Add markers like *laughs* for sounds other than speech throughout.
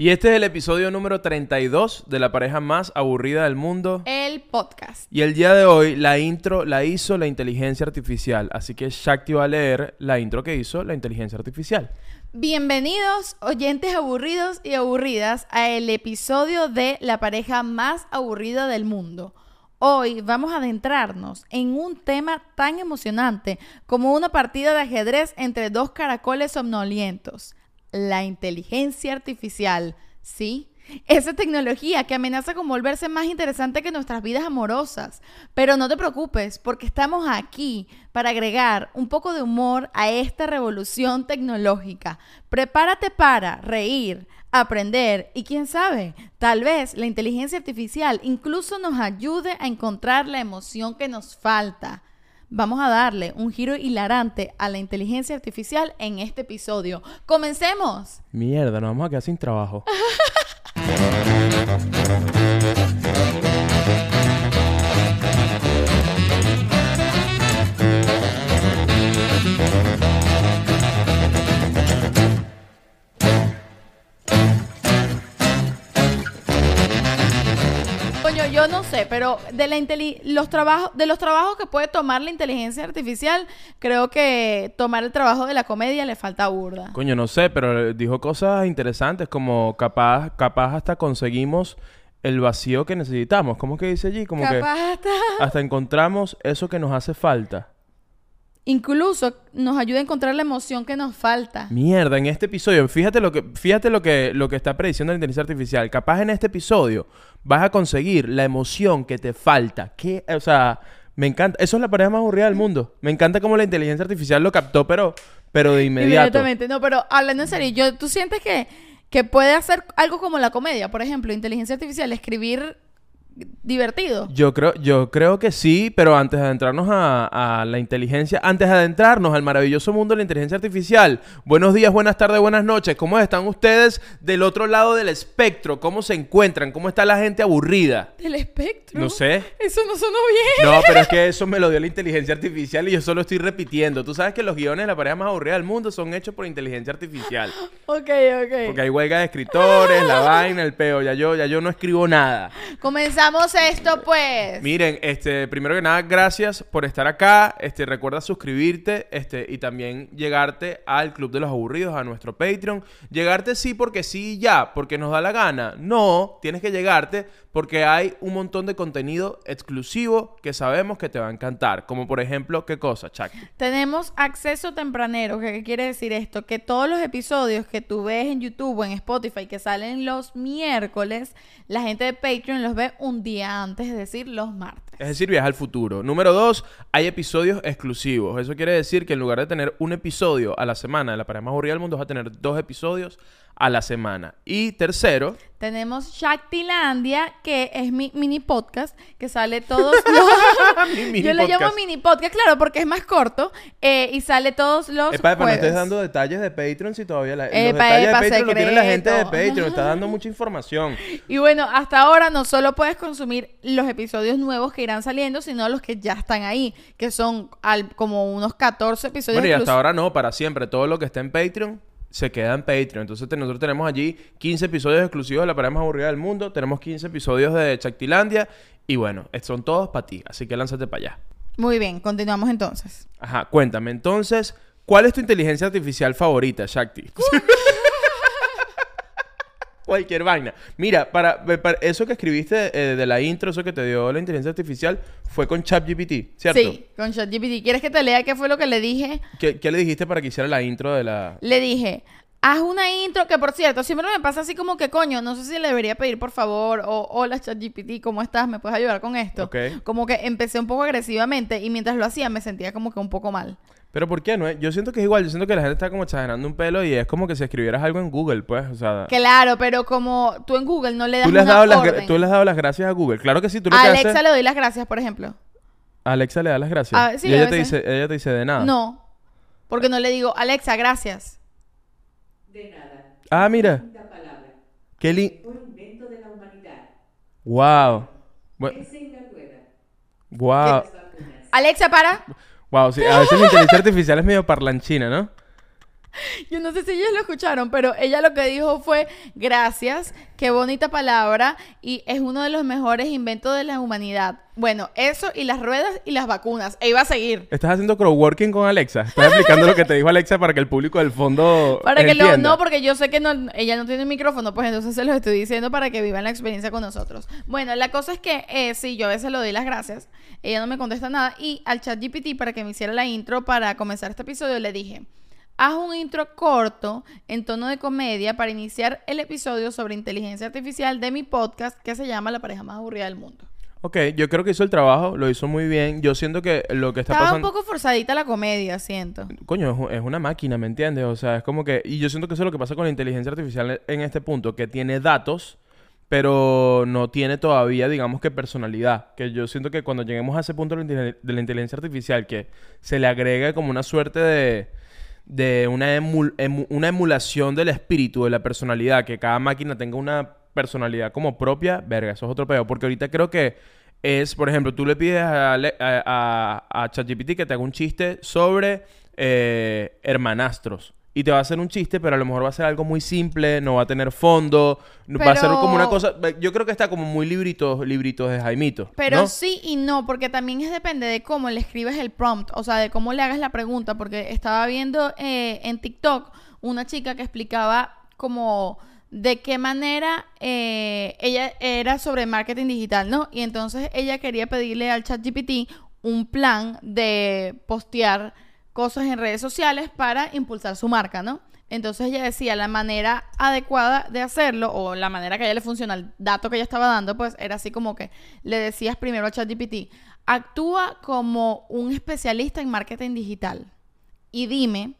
Y este es el episodio número 32 de la pareja más aburrida del mundo. El podcast. Y el día de hoy la intro la hizo la inteligencia artificial. Así que Shakti va a leer la intro que hizo la inteligencia artificial. Bienvenidos, oyentes aburridos y aburridas, a el episodio de la pareja más aburrida del mundo. Hoy vamos a adentrarnos en un tema tan emocionante como una partida de ajedrez entre dos caracoles somnolientos la inteligencia artificial, ¿sí? Esa tecnología que amenaza con volverse más interesante que nuestras vidas amorosas. Pero no te preocupes, porque estamos aquí para agregar un poco de humor a esta revolución tecnológica. Prepárate para reír, aprender y quién sabe, tal vez la inteligencia artificial incluso nos ayude a encontrar la emoción que nos falta. Vamos a darle un giro hilarante a la inteligencia artificial en este episodio. ¡Comencemos! Mierda, nos vamos a quedar sin trabajo. *laughs* yo no sé, pero de, la los trabajos, de los trabajos que puede tomar la inteligencia artificial, creo que tomar el trabajo de la comedia le falta burda. Coño, no sé, pero dijo cosas interesantes como capaz, capaz hasta conseguimos el vacío que necesitamos. ¿Cómo que dice allí? Como que Capaz hasta- hasta encontramos eso que nos hace falta. Incluso nos ayuda a encontrar la emoción que nos falta. Mierda, en este episodio, fíjate lo que, fíjate lo que, lo que está prediciendo la inteligencia artificial. Capaz en este episodio vas a conseguir la emoción que te falta. Que, o sea, me encanta. Eso es la pareja más aburrida del mundo. Me encanta cómo la inteligencia artificial lo captó, pero, pero de inmediato. Inmediatamente. No, pero hablando en serio, yo, ¿tú sientes que, que puede hacer algo como la comedia? Por ejemplo, inteligencia artificial, escribir divertido. Yo creo, yo creo que sí, pero antes de adentrarnos a, a la inteligencia, antes de adentrarnos al maravilloso mundo de la inteligencia artificial, buenos días, buenas tardes, buenas noches. ¿Cómo están ustedes del otro lado del espectro? ¿Cómo se encuentran? ¿Cómo está la gente aburrida? Del espectro. No sé. Eso no sonó bien. No, pero es que eso me lo dio la inteligencia artificial y yo solo estoy repitiendo. Tú sabes que los guiones de la pareja más aburrida del mundo son hechos por inteligencia artificial. *gasps* Ok, ok. Porque hay huelga de escritores, la *laughs* vaina, el peo. Ya yo, ya yo no escribo nada. Comenzamos esto, pues. Miren, este, primero que nada, gracias por estar acá. Este, recuerda suscribirte, este, y también llegarte al Club de los Aburridos, a nuestro Patreon. Llegarte sí porque sí y ya, porque nos da la gana. No, tienes que llegarte porque hay un montón de contenido exclusivo que sabemos que te va a encantar. Como por ejemplo, ¿qué cosa, Chuck? Tenemos acceso tempranero. ¿Qué, qué quiere decir esto? Que todos los episodios que tú ves en YouTube o en Spotify que salen los miércoles, la gente de Patreon los ve un día antes, es decir, los martes. Es decir, viaja al futuro. Número dos, hay episodios exclusivos. Eso quiere decir que en lugar de tener un episodio a la semana de la pareja más aburrida del mundo, vas a tener dos episodios a la semana. Y tercero, Tenemos Shaktilandia, que es mi mini podcast, que sale todos los... *laughs* Mi mini Yo le llamo podcast. mini podcast, claro, porque es más corto eh, y sale todos los Epa, epa, no estés dando detalles de Patreon si todavía la, los Epa, detalles epa, de Patreon lo tiene la gente de secreto. Patreon, está dando *laughs* mucha información. Y bueno, hasta ahora no solo puedes consumir los episodios nuevos que irán saliendo, sino los que ya están ahí, que son al- como unos 14 episodios. Bueno, y hasta incluso. ahora no, para siempre. Todo lo que está en Patreon se queda en Patreon. Entonces te- nosotros tenemos allí 15 episodios exclusivos de la pareja más aburrida del mundo, tenemos 15 episodios de Chactilandia y bueno, estos son todos para ti, así que lánzate para allá. Muy bien, continuamos entonces. Ajá, cuéntame entonces, ¿cuál es tu inteligencia artificial favorita, Shakti? Cualquier vaina. Mira, para, para eso que escribiste eh, de la intro, eso que te dio la inteligencia artificial, fue con ChatGPT, ¿cierto? Sí, con ChatGPT. ¿Quieres que te lea qué fue lo que le dije? ¿Qué, qué le dijiste para que hiciera la intro de la... Le dije, haz una intro que, por cierto, siempre me pasa así como que, coño, no sé si le debería pedir, por favor, o hola ChatGPT, ¿cómo estás? ¿Me puedes ayudar con esto? Ok. Como que empecé un poco agresivamente y mientras lo hacía me sentía como que un poco mal. Pero ¿por qué no? Yo siento que es igual, yo siento que la gente está como exagerando un pelo y es como que si escribieras algo en Google, pues, o sea... Claro, pero como tú en Google no le das ¿Tú le, has una dado las, tú le has dado las gracias a Google. Claro que sí, tú lo A que Alexa haces... le doy las gracias, por ejemplo. A Alexa le da las gracias. Ah, sí, y a ella te, dice, ella te dice de nada. No, porque no le digo, Alexa, gracias. De nada. Ah, mira. Palabra. Qué li... Mejor invento de la humanidad. Wow. Bu- Ese en la rueda. Wow. Alexa, para. Wow, sí. A veces la inteligencia artificial es medio parlanchina, ¿no? *laughs* Yo no sé si ellos lo escucharon, pero ella lo que dijo fue, gracias, qué bonita palabra, y es uno de los mejores inventos de la humanidad. Bueno, eso y las ruedas y las vacunas. E iba a seguir. ¿Estás haciendo crowdworking con Alexa? ¿Estás explicando lo que te dijo Alexa para que el público del fondo Para que lo, no, porque yo sé que no, ella no tiene micrófono, pues entonces se los estoy diciendo para que vivan la experiencia con nosotros. Bueno, la cosa es que eh, sí, yo a veces le doy las gracias, ella no me contesta nada, y al chat GPT para que me hiciera la intro para comenzar este episodio le dije, haz un intro corto en tono de comedia para iniciar el episodio sobre inteligencia artificial de mi podcast que se llama La pareja más aburrida del mundo. Ok, yo creo que hizo el trabajo, lo hizo muy bien. Yo siento que lo que está Estaba pasando... un poco forzadita la comedia, siento. Coño, es, una máquina, ¿me entiendes? O sea, es como que... Y yo siento que eso es lo que pasa con la inteligencia artificial en este punto, que tiene datos, pero no tiene todavía, digamos que personalidad. Que yo siento que cuando lleguemos a ese punto de la inteligencia artificial, que se le agrega como una suerte de... de una, emul- emu- una emulación del espíritu, de la personalidad, que cada máquina tenga una personalidad como propia, verga, eso es otro pedo. Porque ahorita creo que es, por ejemplo, tú le pides a, a- a ChatGPT que te haga un chiste sobre eh, hermanastros. Y te va a hacer un chiste, pero a lo mejor va a ser algo muy simple, no va a tener fondo, va a ser como una cosa... Yo creo que está como muy libritos, libritos de Jaimito. Pero ¿no? sí y no, porque también es depende de cómo le escribes el prompt, o sea, de cómo le hagas la pregunta, porque estaba viendo eh, en TikTok una chica que explicaba como de qué manera eh, ella era sobre marketing digital, ¿no? Y entonces ella quería pedirle al chat GPT un plan de postear cosas en redes sociales para impulsar su marca, ¿no? Entonces ella decía la manera adecuada de hacerlo o la manera que a ella le funciona, el dato que ella estaba dando, pues era así como que le decías primero a ChatGPT, actúa como un especialista en marketing digital y dime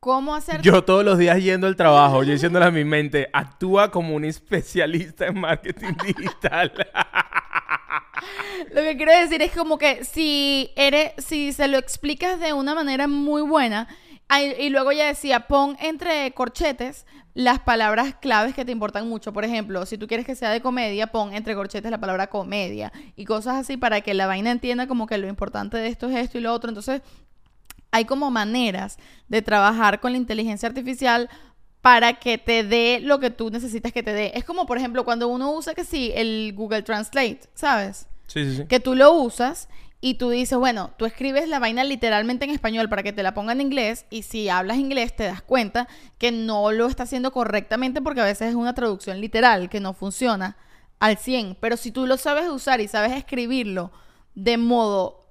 cómo hacer... Yo todos los días yendo al trabajo, yo diciéndole a mi mente, actúa como un especialista en marketing *laughs* digital. Lo que quiero decir es como que si eres, si se lo explicas de una manera muy buena, y luego ya decía, pon entre corchetes las palabras claves que te importan mucho. Por ejemplo, si tú quieres que sea de comedia, pon entre corchetes la palabra comedia y cosas así para que la vaina entienda como que lo importante de esto es esto y lo otro. Entonces, hay como maneras de trabajar con la inteligencia artificial para que te dé lo que tú necesitas que te dé. Es como, por ejemplo, cuando uno usa que sí, el Google Translate, ¿sabes? Sí, sí, sí. que tú lo usas y tú dices, bueno, tú escribes la vaina literalmente en español para que te la ponga en inglés y si hablas inglés te das cuenta que no lo está haciendo correctamente porque a veces es una traducción literal que no funciona al 100, pero si tú lo sabes usar y sabes escribirlo de modo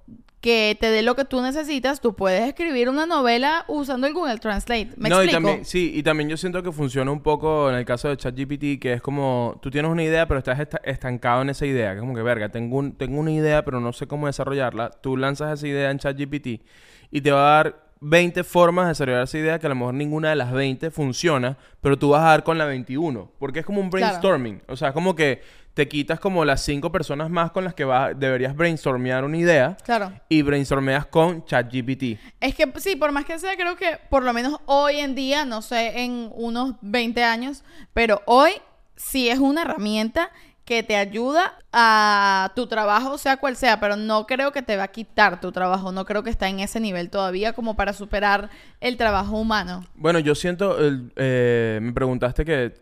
que te dé lo que tú necesitas, tú puedes escribir una novela usando el Google Translate. ¿Me no, y explico? también, sí, y también yo siento que funciona un poco en el caso de ChatGPT, que es como tú tienes una idea, pero estás esta- estancado en esa idea. Que es como que, verga, tengo, un, tengo una idea, pero no sé cómo desarrollarla. Tú lanzas esa idea en ChatGPT y te va a dar 20 formas de desarrollar esa idea, que a lo mejor ninguna de las 20 funciona, pero tú vas a dar con la 21. Porque es como un Claro. brainstorming. O sea, es como que te quitas como las 5 personas más con las que vas, deberías brainstormear una idea. Claro. Y brainstormeas con ChatGPT. Es que sí, por más que sea, creo que por lo menos hoy en día, no sé, en unos 20 años, pero hoy sí es una herramienta que te ayuda a tu trabajo, sea cual sea, pero no creo que te va a quitar tu trabajo, no creo que está en ese nivel todavía como para superar el trabajo humano. Bueno, yo siento, eh, me preguntaste que,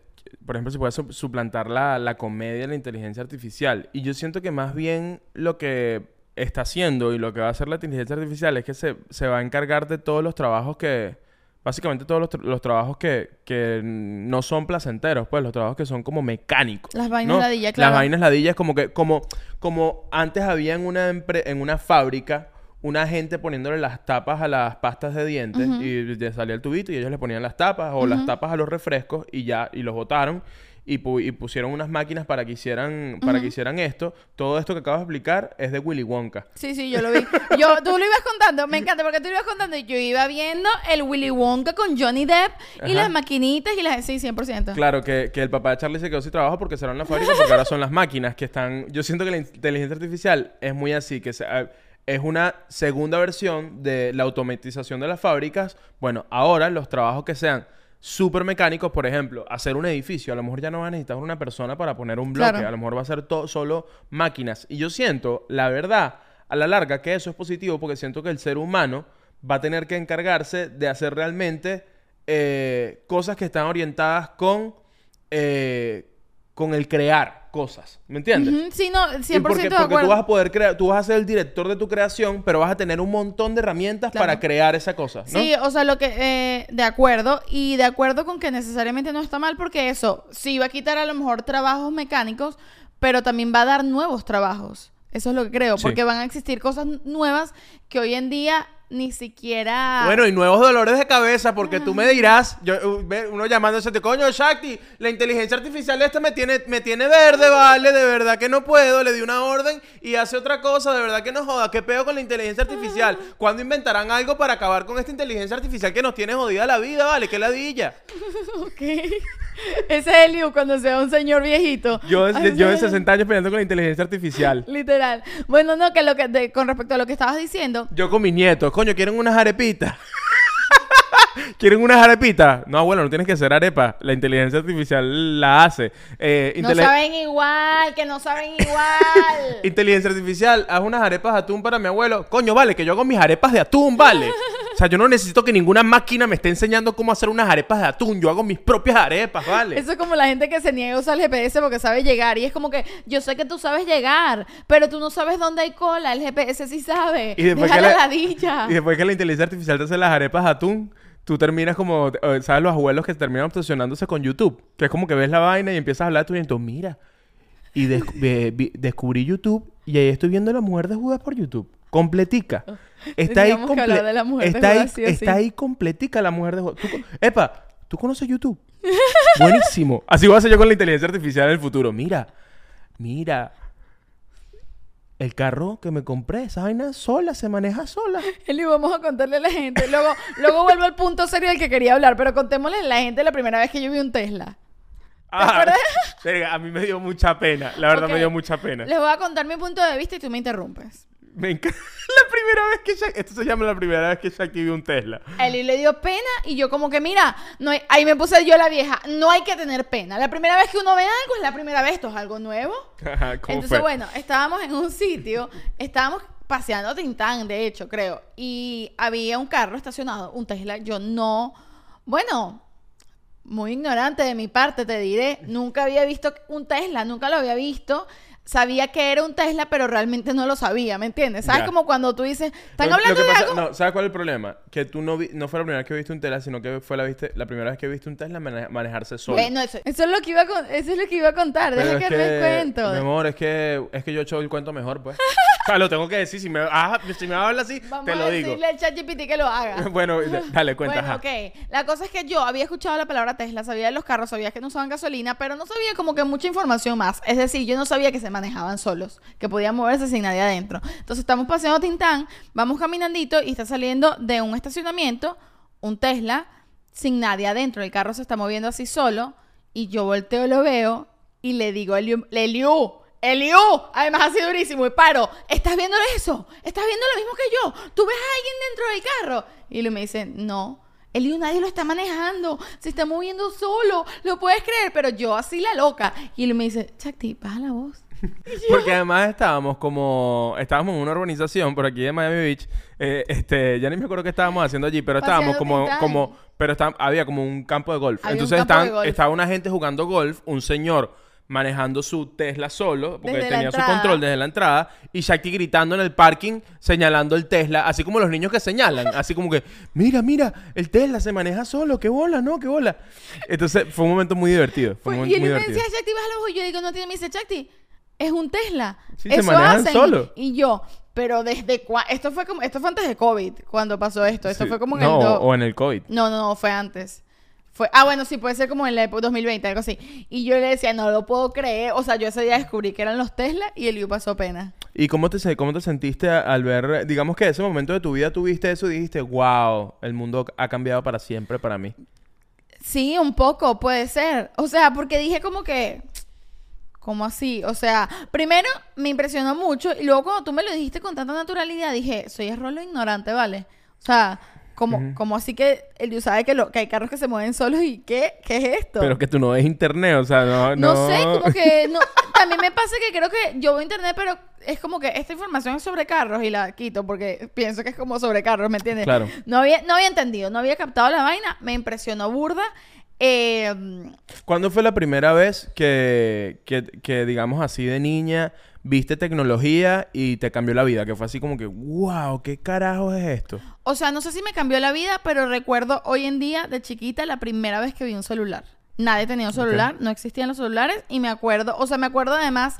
por ejemplo, si puede su- suplantar la, la comedia, la inteligencia artificial. Y yo siento que más bien lo que está haciendo y lo que va a hacer la inteligencia artificial es que se, se va a encargar de todos los trabajos que, básicamente todos los, tra- los trabajos que, que no son placenteros, pues los trabajos que son como mecánicos. Las vainas ¿no? ladilla, claro. Las vainas ladillas como que, como, como antes había en una, en una fábrica una gente poniéndole las tapas a las pastas de dientes y le salía el tubito y ellos le ponían las tapas o las tapas a los refrescos y ya, y los botaron y, pu- y pusieron unas máquinas para que hicieran, para que hicieran esto. Todo esto que acabas de explicar es de Willy Wonka. Sí, sí, yo lo vi. Yo, tú lo ibas contando, me encanta porque tú lo ibas contando y yo iba viendo el Willy Wonka con Johnny Depp y Ajá. las maquinitas y las... Sí, 100%. Claro, que, que el papá de Charlie se quedó sin trabajo porque cerraron la fábrica porque ahora son las máquinas que están... Yo siento que la inteligencia artificial es muy así, que se- es una segunda versión de la automatización de las fábricas. Bueno, ahora los trabajos que sean súper mecánicos, por ejemplo, hacer un edificio, a lo mejor ya no va a necesitar una persona para poner un bloque, Claro. a lo mejor va a ser todo solo máquinas. Y yo siento, la verdad, a la larga, que eso es positivo porque siento que el ser humano va a tener que encargarse de hacer realmente eh, cosas que están orientadas con, eh, con el crear cosas. ¿Me entiendes? Ujú, Sí, no, 100% Y porque, de porque acuerdo. tú vas a poder crear, tú vas a ser el director de tu creación, pero vas a tener un montón de herramientas Claro. para crear esa cosa, ¿no? Sí, o sea, lo que, eh, de acuerdo, y de acuerdo con que necesariamente no está mal, porque eso sí va a quitar a lo mejor trabajos mecánicos, pero también va a dar nuevos trabajos. Eso es lo que creo, Sí. porque van a existir cosas nuevas que hoy en día ni siquiera... Bueno, y nuevos dolores de cabeza, porque tú me dirás, yo, ve, uno llamándose, coño, Shakti, la inteligencia artificial esta me tiene, me tiene verde, vale, de verdad que no puedo, le di una orden y hace otra cosa, de verdad que no joda, ¿qué peo con la inteligencia artificial? ¿Cuándo inventarán algo para acabar con esta inteligencia artificial que nos tiene jodida la vida, vale? ¿Qué ladilla? *laughs* Ok. Ese es el Liu cuando sea un señor viejito. Yo, Ay, de, yo de no. 60 años peleando con la inteligencia artificial. Literal. Bueno, no, que lo que de- con respecto a lo que estabas diciendo, Yo con mis nietos, coño, ¿quieren unas arepitas? *laughs* ¿Quieren unas arepitas? No, abuelo, no tienes que hacer arepa. La inteligencia artificial la hace. Eh, no intele- saben igual, que no saben igual. *laughs* Inteligencia artificial, haz unas arepas de atún para mi abuelo. Coño, vale, que yo hago mis arepas de atún, vale. O sea, yo no necesito que ninguna máquina me esté enseñando cómo hacer unas arepas de atún. Yo hago mis propias arepas, vale. Eso es como la gente que se niega a usar el GPS porque sabe llegar. Y es como que yo sé que tú sabes llegar, pero tú no sabes dónde hay cola. El GPS sí sabe. Y después, Deja que la la, ladilla. y después que la inteligencia artificial te hace las arepas de atún, tú terminas como, ¿sabes? Los abuelos que terminan obsesionándose con YouTube. Que es como que ves la vaina y empiezas a hablar de tu. Mira. Y des- ve- vi- descubrí YouTube y ahí estoy viendo La Mujer de Judas por YouTube. Completica. Está ahí, de está ahí, sí está sí. ahí completica La Mujer de Judas. Tú co- Epa, ¿tú conoces YouTube? *laughs* Buenísimo. Así voy a hacer yo con la inteligencia artificial en el futuro. Mira, mira. El carro que me compré, esa vaina sola, se maneja sola. *laughs* Eli, vamos a contarle a la gente. Luego, luego vuelvo al punto serio del que quería hablar, pero contémosle a la gente la primera vez que yo vi un Tesla. Ah, *laughs* a mí me dio mucha pena. La verdad me dio mucha pena. Les voy a contar mi punto de vista y tú me interrumpes. Me encanta. *laughs* La primera vez que Shaq... Esto se llama la primera vez que Shakti vio un Tesla. A Eli le dio pena y yo como que, mira, no hay- ahí me puse yo la vieja, no hay que tener pena. La primera vez que uno ve algo es la primera vez, esto es algo nuevo. *laughs* Ajá, ¿Cómo Entonces, fue? bueno, estábamos en un sitio, estábamos paseando Tintán, de hecho, creo, y había un carro estacionado, un Tesla. Yo no, bueno, muy ignorante de mi parte, te diré, nunca había visto un Tesla, nunca lo había visto. Sabía que era un Tesla, pero realmente no lo sabía, ¿me entiendes? ¿Sabes? Ya. Como cuando tú dices, ¿están Lo- lo hablando que de pasa- algo? No, ¿sabes cuál es el problema? Que tú no vi... no fue la primera vez que viste un Tesla, sino que fue la, viste... la primera vez que viste un Tesla mane- manejarse solo. Bueno, eso, eso es lo que iba a, con- eso es lo que iba a contar. Pero Deja es que, me cuento. Mi amor, es que, es que yo he hecho el cuento mejor, pues. o sea, lo tengo que decir. Si me, ah, si me hablas así, Vamos te a lo digo. decirle al ChatGPT que lo haga. *laughs* bueno, *laughs* dale, cuenta. Bueno, ok. La cosa es que yo había escuchado la palabra Tesla, sabía de los carros, sabía que no usaban gasolina, pero no sabía como que mucha información más. Es decir, yo no sabía que se manejaban solos, que podían moverse sin nadie adentro. Entonces estamos paseando Tintán, vamos caminandito y está saliendo de un estacionamiento un Tesla sin nadie adentro. El carro se está moviendo así solo y yo volteo, lo veo y le digo Eliu, Eliu, Eliu, además así durísimo y paro, ¿estás viendo eso? ¿Estás viendo lo mismo que yo? ¿Tú ves a alguien dentro del carro? Y Eliu me dice, no. Eliu, nadie lo está manejando, se está moviendo solo, lo puedes creer, pero yo así la loca. Y Eliu me dice, Chakti, baja la voz. *laughs* Porque además estábamos como... Estábamos en una urbanización por aquí de Miami Beach. eh, este, ya ni me acuerdo qué estábamos haciendo allí, pero estábamos como... Como pero está- había como un campo de golf. Había un Entonces campo de estaban- golf. estaba una gente jugando golf, un señor manejando su Tesla solo, porque Desde la tenía su entrada. control desde la entrada, y Shakti gritando en el parking, señalando el Tesla, así como los niños que señalan, así como que, mira, mira, el Tesla se maneja solo, qué bola, ¿no? Qué bola. Entonces fue un momento muy divertido. Fue un Pues, momento y muy él me divertido. decía, voz. Y yo digo, no tiene, me dice, Chakti, es un Tesla. Sí, se Eso manejan hacen. solo. Y yo, pero desde cuándo, esto fue como, esto fue antes de COVID, cuando pasó esto. Esto Sí. fue como en no, el... do- o en el COVID. No, no, no, fue antes. Fue, ah, bueno, sí, puede ser como en la época 2020, algo así. Y yo le decía, no lo puedo creer. O sea, yo ese día descubrí que eran los Tesla y el Yu pasó pena. ¿Y cómo te, se- cómo te sentiste al ver, digamos que ese momento de tu vida tuviste eso y dijiste, wow, el mundo ha cambiado para siempre para mí? Sí, un poco, puede ser. O sea, porque dije como que... ¿Cómo así? O sea, primero me impresionó mucho y luego cuando tú me lo dijiste con tanta naturalidad dije, soy es rolo ignorante, ¿vale? O sea, como, como así que el sabe que, lo, que hay carros que se mueven solos y ¿qué? ¿Qué es esto? Pero que tú no ves internet, o sea, no... no, No, sé, como que *laughs* no, también me pasa que creo que yo veo internet, pero es como que esta información es sobre carros y la quito porque pienso que es como sobre carros, ¿me entiendes? Claro. No había, no había entendido, no había captado la vaina, me impresionó burda. Eh, ¿Cuándo fue la primera vez que, que, que, digamos así, de niña, viste tecnología y te cambió la vida? Que fue así como que, wow, ¿qué carajo es esto? o sea, no sé si me cambió la vida, pero recuerdo hoy en día de chiquita la primera vez que vi un celular. Nadie tenía un celular, no existían los celulares y me acuerdo, o sea, me acuerdo además,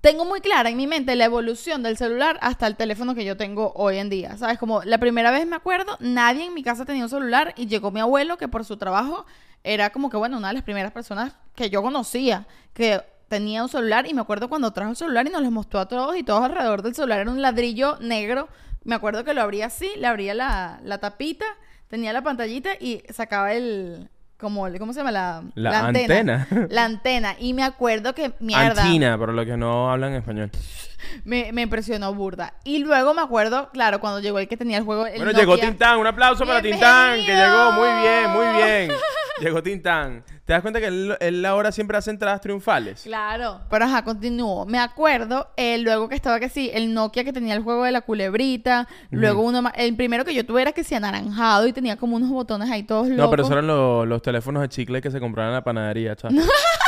tengo muy clara en mi mente la evolución del celular hasta el teléfono que yo tengo hoy en día, ¿sabes? Como la primera vez me acuerdo, nadie en mi casa tenía un celular y llegó mi abuelo que por su trabajo era como que, bueno, una de las primeras personas que yo conocía que tenía un celular y me acuerdo cuando trajo el celular y nos los mostró a todos y todos alrededor del celular era un ladrillo negro. Me acuerdo que lo abría así, le abría la, la tapita, tenía la pantallita y sacaba el... Como, ¿Cómo se llama? La, La antena. *laughs* La antena. Y me acuerdo que, mierda, Antina, pero los que no hablan español. *laughs* me, me impresionó burda. Y luego me acuerdo, claro, cuando llegó el que tenía el juego... el Bueno, llegó Nokia. Tintán, un aplauso para Tintán, que llegó muy bien, muy bien. *laughs* Llegó Tintán. ¿Te das cuenta que él, él ahora siempre hace entradas triunfales? Claro. Pero ajá, continúo. Me acuerdo eh, luego que estaba que sí, el Nokia que tenía el juego de la culebrita. Luego uno más. El primero que yo tuve era que sí, anaranjado y tenía como unos botones ahí todos locos. No, pero esos eran los, los teléfonos de chicle que se compraban en la panadería, chaval. *laughs*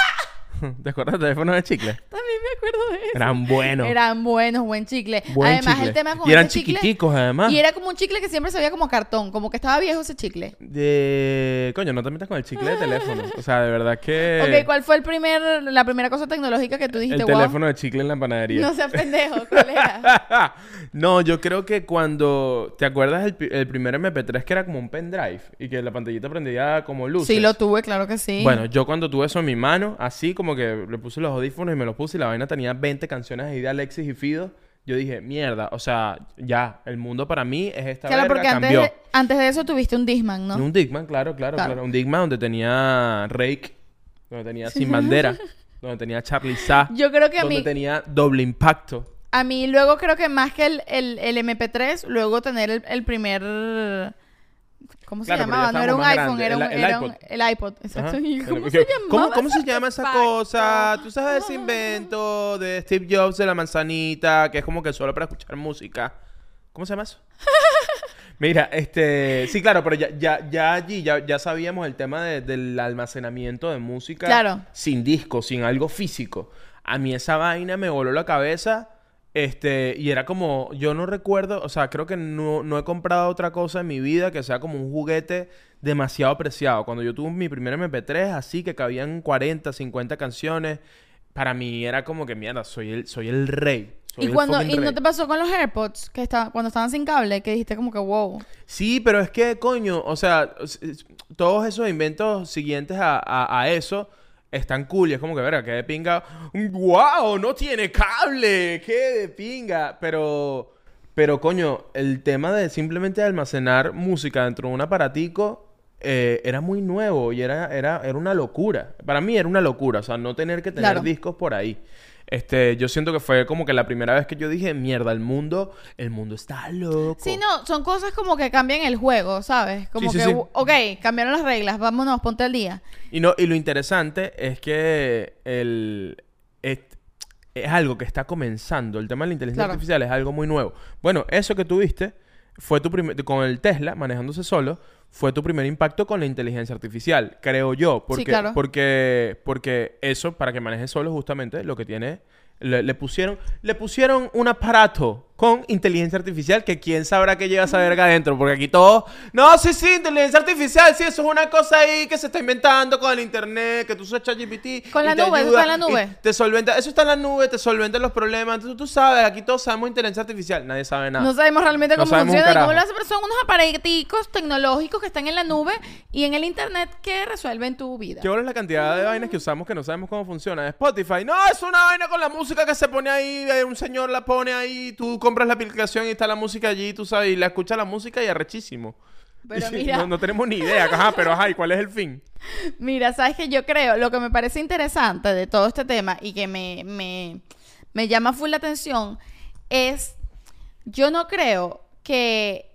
*laughs* ¿Te acuerdas de teléfonos de chicle? También me acuerdo de eso. Eran buenos. Eran buenos, buen chicle. Buen además, chicle. el tema con y eran ese chicle- chiquiticos, además. Y era como un chicle que siempre se veía como cartón, como que estaba viejo ese chicle. De... Coño, no te metas con el chicle de teléfono. O sea, de verdad que... *laughs* Ok, ¿cuál fue el primer, la primera cosa tecnológica que tú dijiste, el wow? teléfono de chicle en la panadería. No seas pendejo, ¿cuál era? *laughs* no, yo creo que cuando... ¿Te acuerdas el, el primer MP3 que era como un pendrive? Y que la pantallita prendía como luces. sí, lo tuve, claro que sí. Bueno, yo cuando tuve eso en mi mano, así como que le puse los audífonos y me los puse y la vaina tenía 20 canciones ahí de Alexis y Fido. Yo dije, mierda, o sea, ya, el mundo para mí es esta claro, verga, porque antes cambió. de, antes de eso tuviste un Disman, ¿no? Un Digman, claro, claro, Claro. claro, Un Digman donde tenía Rake, donde tenía Sin Bandera, *laughs* donde tenía Charlie Sa, Yo creo que a donde mí, tenía Doble Impacto. a mí luego creo que más que el, el, el MP3, luego tener el, el primer... ¿Cómo se Claro, llamaba? No era un iPhone, era un. El- era el un- iPod. el iPod. Exacto. Ajá. *laughs* ¿Y ¿Cómo se llamaba? ¿Cómo, cómo se ese *laughs* llama esa cosa? ¿Tú sabes ese invento de Steve Jobs de la manzanita que es como que solo para escuchar música? ¿Cómo se llama eso? *laughs* Mira, este... Sí, claro, pero ya, ya, ya allí ya, ya sabíamos el tema de- del almacenamiento de música Claro. sin disco, sin algo físico. A mí esa vaina me voló la cabeza. Este, y era como, yo no recuerdo, o sea, creo que no, no he comprado otra cosa en mi vida que sea como un juguete demasiado apreciado. Cuando yo tuve mi primer MP3, así que cabían 40, 50 canciones, para mí era como que, mierda, soy el, soy el rey. Soy Y el cuando y no te pasó con los AirPods que esta- cuando estaban sin cable que dijiste como que wow. Sí, pero es que, coño, o sea, todos esos inventos siguientes a, a- a eso están cool. Y es como que, verga, que de pinga. ¡Wow! No tiene cable. ¡Qué de pinga! Pero, pero, coño, el tema de simplemente almacenar música dentro de un aparatico eh, era muy nuevo y era, era, era una locura. Para mí era una locura, o sea, no tener que tener Claro. discos por ahí. Este, yo siento que fue como que la primera vez que yo dije, mierda, el mundo, el mundo está loco. Sí, no, son cosas como que cambian el juego, ¿sabes? Como Sí, sí, que, sí. ok, cambiaron las reglas, vámonos, ponte al día. Y, no, y lo interesante es que el, es, es algo que está comenzando. El tema de la inteligencia Claro. artificial es algo muy nuevo. Bueno, eso que tuviste fue tu primer, con el Tesla manejándose solo, fue tu primer impacto con la inteligencia artificial, creo yo. Porque, claro. porque, porque eso, para que maneje solo, justamente lo que tiene. Le, le pusieron, le pusieron un aparato con inteligencia artificial que quién sabrá qué lleva esa verga adentro. Porque aquí todo. No, sí, sí, inteligencia artificial. Sí, eso es una cosa ahí que se está inventando con el internet. Que tú usas ChatGPT. Con la nube, eso está en la nube. Te solventa. Eso está en la nube, te solventa los problemas. Tú, tú sabes, aquí todos sabemos inteligencia artificial. Nadie sabe nada. No sabemos realmente cómo funciona cómo lo hace, pero son unos aparaticos tecnológicos que están en la nube y en el internet que resuelven tu vida. ¿Qué es la cantidad de vainas que usamos que no sabemos cómo funciona? Spotify. No, es una vaina con la música que se pone ahí. eh, Un señor la pone ahí. Tú compras la aplicación y está la música allí. Tú sabes, y la escuchas la música y arrechísimo. Pero *laughs* Y mira, No, no tenemos ni idea. Ajá, pero ajá, ¿y cuál es el fin? *laughs* Mira, sabes que yo creo, lo que me parece interesante de todo este tema y que me, me, me llama full la atención es, yo no creo que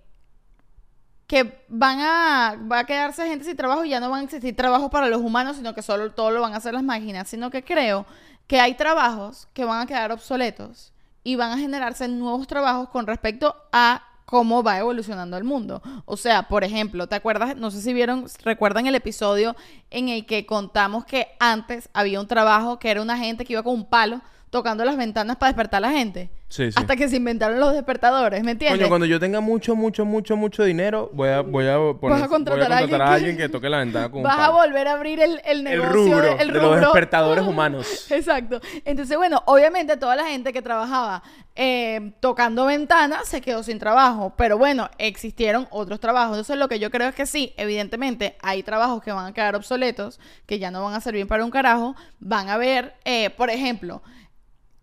que van a, va a quedarse gente sin trabajo y ya no van a existir trabajos para los humanos, sino que solo todo lo van a hacer las máquinas, sino que creo que hay trabajos que van a quedar obsoletos y van a generarse nuevos trabajos con respecto a cómo va evolucionando el mundo. O sea, por ejemplo, ¿te acuerdas? No sé si vieron, recuerdan el episodio en el que contamos que antes había un trabajo que era una gente que iba con un palo tocando las ventanas para despertar a la gente. Sí, sí. Hasta que se inventaron los despertadores, ¿me entiendes? Coño, cuando yo tenga mucho, mucho, mucho, mucho dinero, voy a, voy a poner, Vas a contratar voy a a, alguien a que- alguien que *laughs* toque la ventana con un Vas a palo. volver a abrir el, el El negocio, rubro de- el de los despertadores *laughs* humanos. Exacto. Entonces, bueno, obviamente toda la gente que trabajaba eh, tocando ventanas se quedó sin trabajo. Pero bueno, existieron otros trabajos. Entonces, lo que yo creo es que sí, evidentemente hay trabajos que van a quedar obsoletos, que ya no van a servir para un carajo. Van a ver, eh, por ejemplo,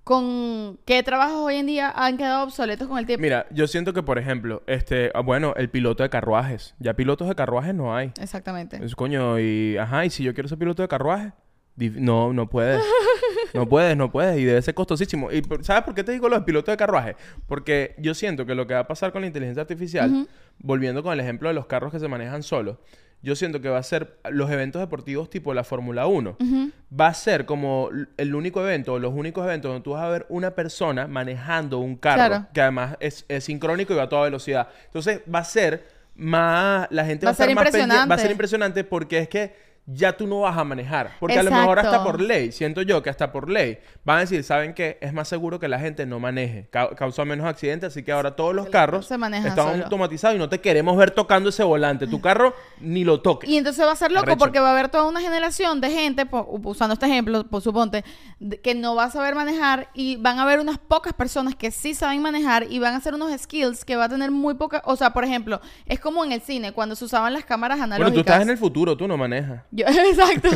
con qué trabajos hoy en día han quedado obsoletos con el tiempo. Mira, yo siento que, por ejemplo, este, ah, bueno, el piloto de carruajes. Ya pilotos de carruajes no hay. Exactamente. Es coño, y ajá, y si yo quiero ser piloto de carruaje, Dif- no, no puedes. No puedes, no puedes. Y debe ser costosísimo. ¿Y sabes por qué te digo los pilotos de carruaje? Porque yo siento que lo que va a pasar con la inteligencia artificial, volviendo con el ejemplo de los carros que se manejan solos, yo siento que va a ser los eventos deportivos tipo la Fórmula 1. Va a ser como el único evento o los únicos eventos donde tú vas a ver una persona manejando un carro Claro. que además es, es sincrónico y va a toda velocidad. Entonces va a ser más... La gente Va va, a a estar ser más Va a ser impresionante porque es que ya tú no vas a manejar. Porque a lo mejor hasta por ley, siento yo que hasta por ley, van a decir, ¿saben qué? Es más seguro que la gente no maneje. Ca- causa menos accidentes, así que ahora todos los carros se están solo. automatizados y no te queremos ver tocando ese volante. Tu carro ni lo toques. Y entonces va a ser loco Arrecho. porque va a haber toda una generación de gente, usando este ejemplo, por suponte, que no va a saber manejar y van a haber unas pocas personas que sí saben manejar y van a hacer unos skills que va a tener muy poca, o sea, por ejemplo, es como en el cine cuando se usaban las cámaras Bueno, analógicas. tú estás en el futuro, tú no manejas. Yo- *laughs* exacto.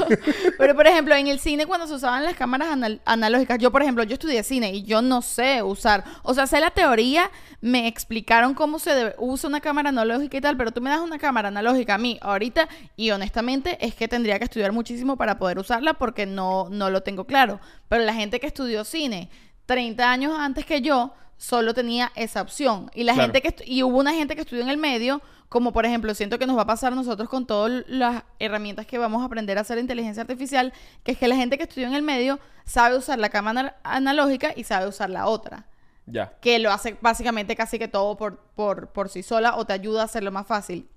Pero, por ejemplo, en el cine, cuando se usaban las cámaras anal- analógicas, yo, por ejemplo, yo estudié cine y yo no sé usar. O sea, sé la teoría, me explicaron cómo se debe- usa una cámara analógica y tal, pero tú me das una cámara analógica a mí ahorita y honestamente es que tendría que estudiar muchísimo para poder usarla porque no, no lo tengo claro. Pero la gente que estudió cine 30 años antes que yo solo tenía esa opción. Y la Claro. gente que y hubo una gente que estudió en el medio, como por ejemplo, siento que nos va a pasar a nosotros con todas las herramientas que vamos a aprender a hacer inteligencia artificial, que es que la gente que estudió en el medio sabe usar la cámara analógica y sabe usar la otra, Ya. que lo hace básicamente casi que todo por, por, por sí sola o te ayuda a hacerlo más fácil.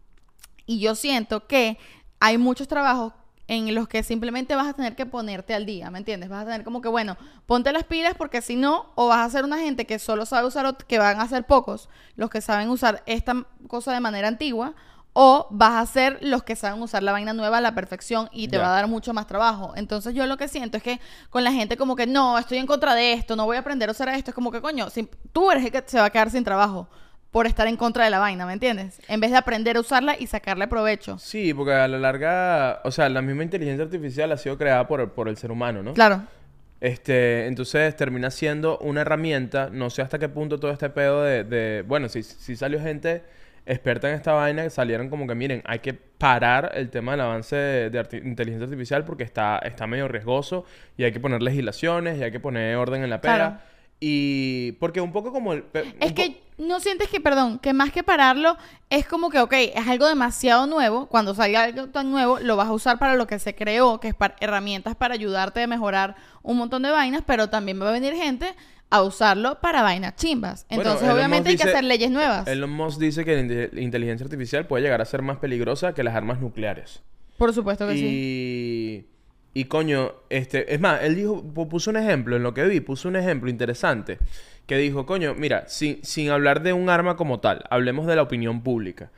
Y yo siento que hay muchos trabajos en los que simplemente vas a tener que ponerte al día, ¿me entiendes? Vas a tener como que, bueno, ponte las pilas porque si no, o vas a ser una gente que solo sabe usar, que van a ser pocos los que saben usar esta cosa de manera antigua, o vas a ser los que saben usar la vaina nueva a la perfección y te va a dar mucho más trabajo. Entonces yo lo que siento es que con la gente como que, no, estoy en contra de esto, no voy a aprender a usar esto, es como que, coño, si- tú eres el que se va a quedar sin trabajo por estar en contra de la vaina, ¿me entiendes? En vez de aprender a usarla y sacarle provecho. Sí, porque a la larga, o sea, la misma inteligencia artificial ha sido creada por, por el ser humano, ¿no? Claro. Este, entonces termina siendo una herramienta, no sé hasta qué punto todo este pedo de, de- bueno, si, si salió gente experta en esta vaina, salieron como que, miren, hay que parar el tema del avance de, de arti- inteligencia artificial porque está, está medio riesgoso y hay que poner legislaciones y hay que poner orden en la pera. Claro. Y porque un poco como el... Es que no sientes que, perdón, que más que pararlo, es como que, ok, es algo demasiado nuevo. Cuando salga algo tan nuevo, lo vas a usar para lo que se creó, que es para herramientas para ayudarte a mejorar un montón de vainas, pero también va a venir gente a usarlo para vainas chimbas. Entonces, obviamente hay que hacer leyes nuevas. Elon Musk dice que la inte- la inteligencia artificial puede llegar a ser más peligrosa que las armas nucleares. Por supuesto que sí. Y, coño, este, es más, él dijo, pu- puso un ejemplo, en lo que vi, puso un ejemplo interesante, que dijo, coño, mira, sin, sin hablar de un arma como tal, hablemos de la opinión pública.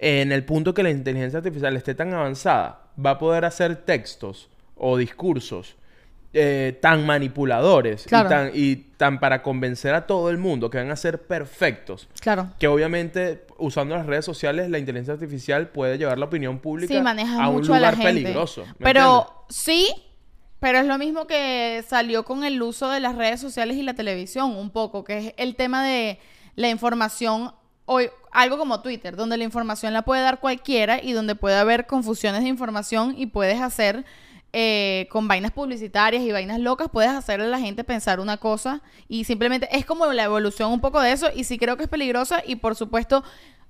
En el punto que la inteligencia artificial esté tan avanzada, va a poder hacer textos o discursos eh, tan manipuladores Claro. y, tan, y tan para convencer a todo el mundo que van a ser perfectos. Claro. Que obviamente, usando las redes sociales, la inteligencia artificial puede llevar la opinión pública Sí, a un a lugar peligroso. ¿me Pero entiendes? Sí, pero es lo mismo que salió con el uso de las redes sociales y la televisión, un poco, que es el tema de la información, o algo como Twitter, donde la información la puede dar cualquiera y donde puede haber confusiones de información y puedes hacer. eh, con vainas publicitarias y vainas locas, puedes hacerle a la gente pensar una cosa y simplemente es como la evolución un poco de eso y sí creo que es peligrosa y por supuesto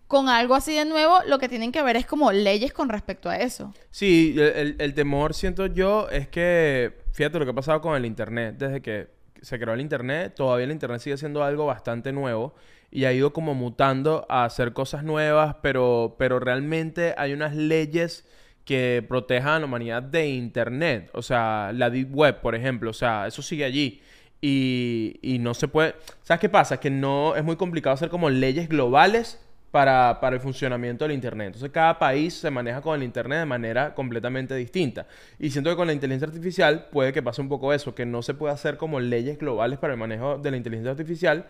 con algo así de nuevo, lo que tienen que ver es como leyes con respecto a eso. Sí, el, temor, siento yo, es que, fíjate lo que ha pasado con el Internet. Desde que se creó el Internet, todavía el Internet sigue siendo algo bastante nuevo y ha ido como mutando a hacer cosas nuevas, pero, pero realmente hay unas leyes que protejan a la humanidad de Internet. O sea, la Deep Web, por ejemplo. O sea, eso sigue allí. Y, y no se puede... ¿Sabes qué pasa? Que no es muy complicado hacer como leyes globales para, para el funcionamiento del Internet. Entonces cada país se maneja con el Internet de manera completamente distinta. Y siento que con la inteligencia artificial puede que pase un poco eso, que no se puede hacer como leyes globales para el manejo de la inteligencia artificial,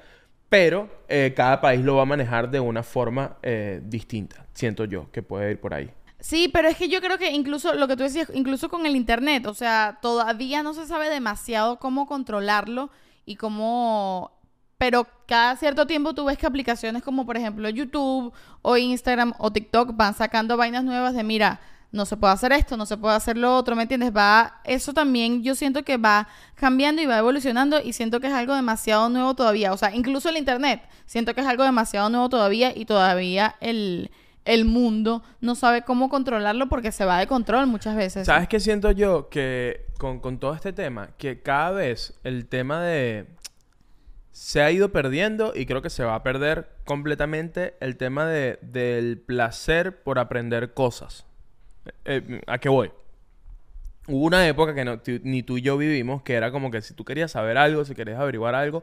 pero eh, cada país lo va a manejar de una forma eh, distinta. Siento yo que puede ir por ahí. Sí, pero es que yo creo que incluso lo que tú decías, incluso con el internet, o sea, todavía no se sabe demasiado cómo controlarlo y cómo... Pero cada cierto tiempo tú ves que aplicaciones como por ejemplo YouTube o Instagram o TikTok van sacando vainas nuevas de mira, no se puede hacer esto, no se puede hacer lo otro, ¿me entiendes? Va, eso también yo siento que va cambiando y va evolucionando y siento que es algo demasiado nuevo todavía. O sea, incluso el Internet, siento que es algo demasiado nuevo todavía y todavía el, el mundo no sabe cómo controlarlo porque se va de control muchas veces. ¿Sabes qué siento yo? Que con, con todo este tema, que cada vez el tema de... Se ha ido perdiendo y creo que se va a perder completamente el tema de, del placer por aprender cosas. Eh, ¿A qué voy? Hubo una época que no- ni tú y yo vivimos, que era como que si tú querías saber algo, si querías averiguar algo,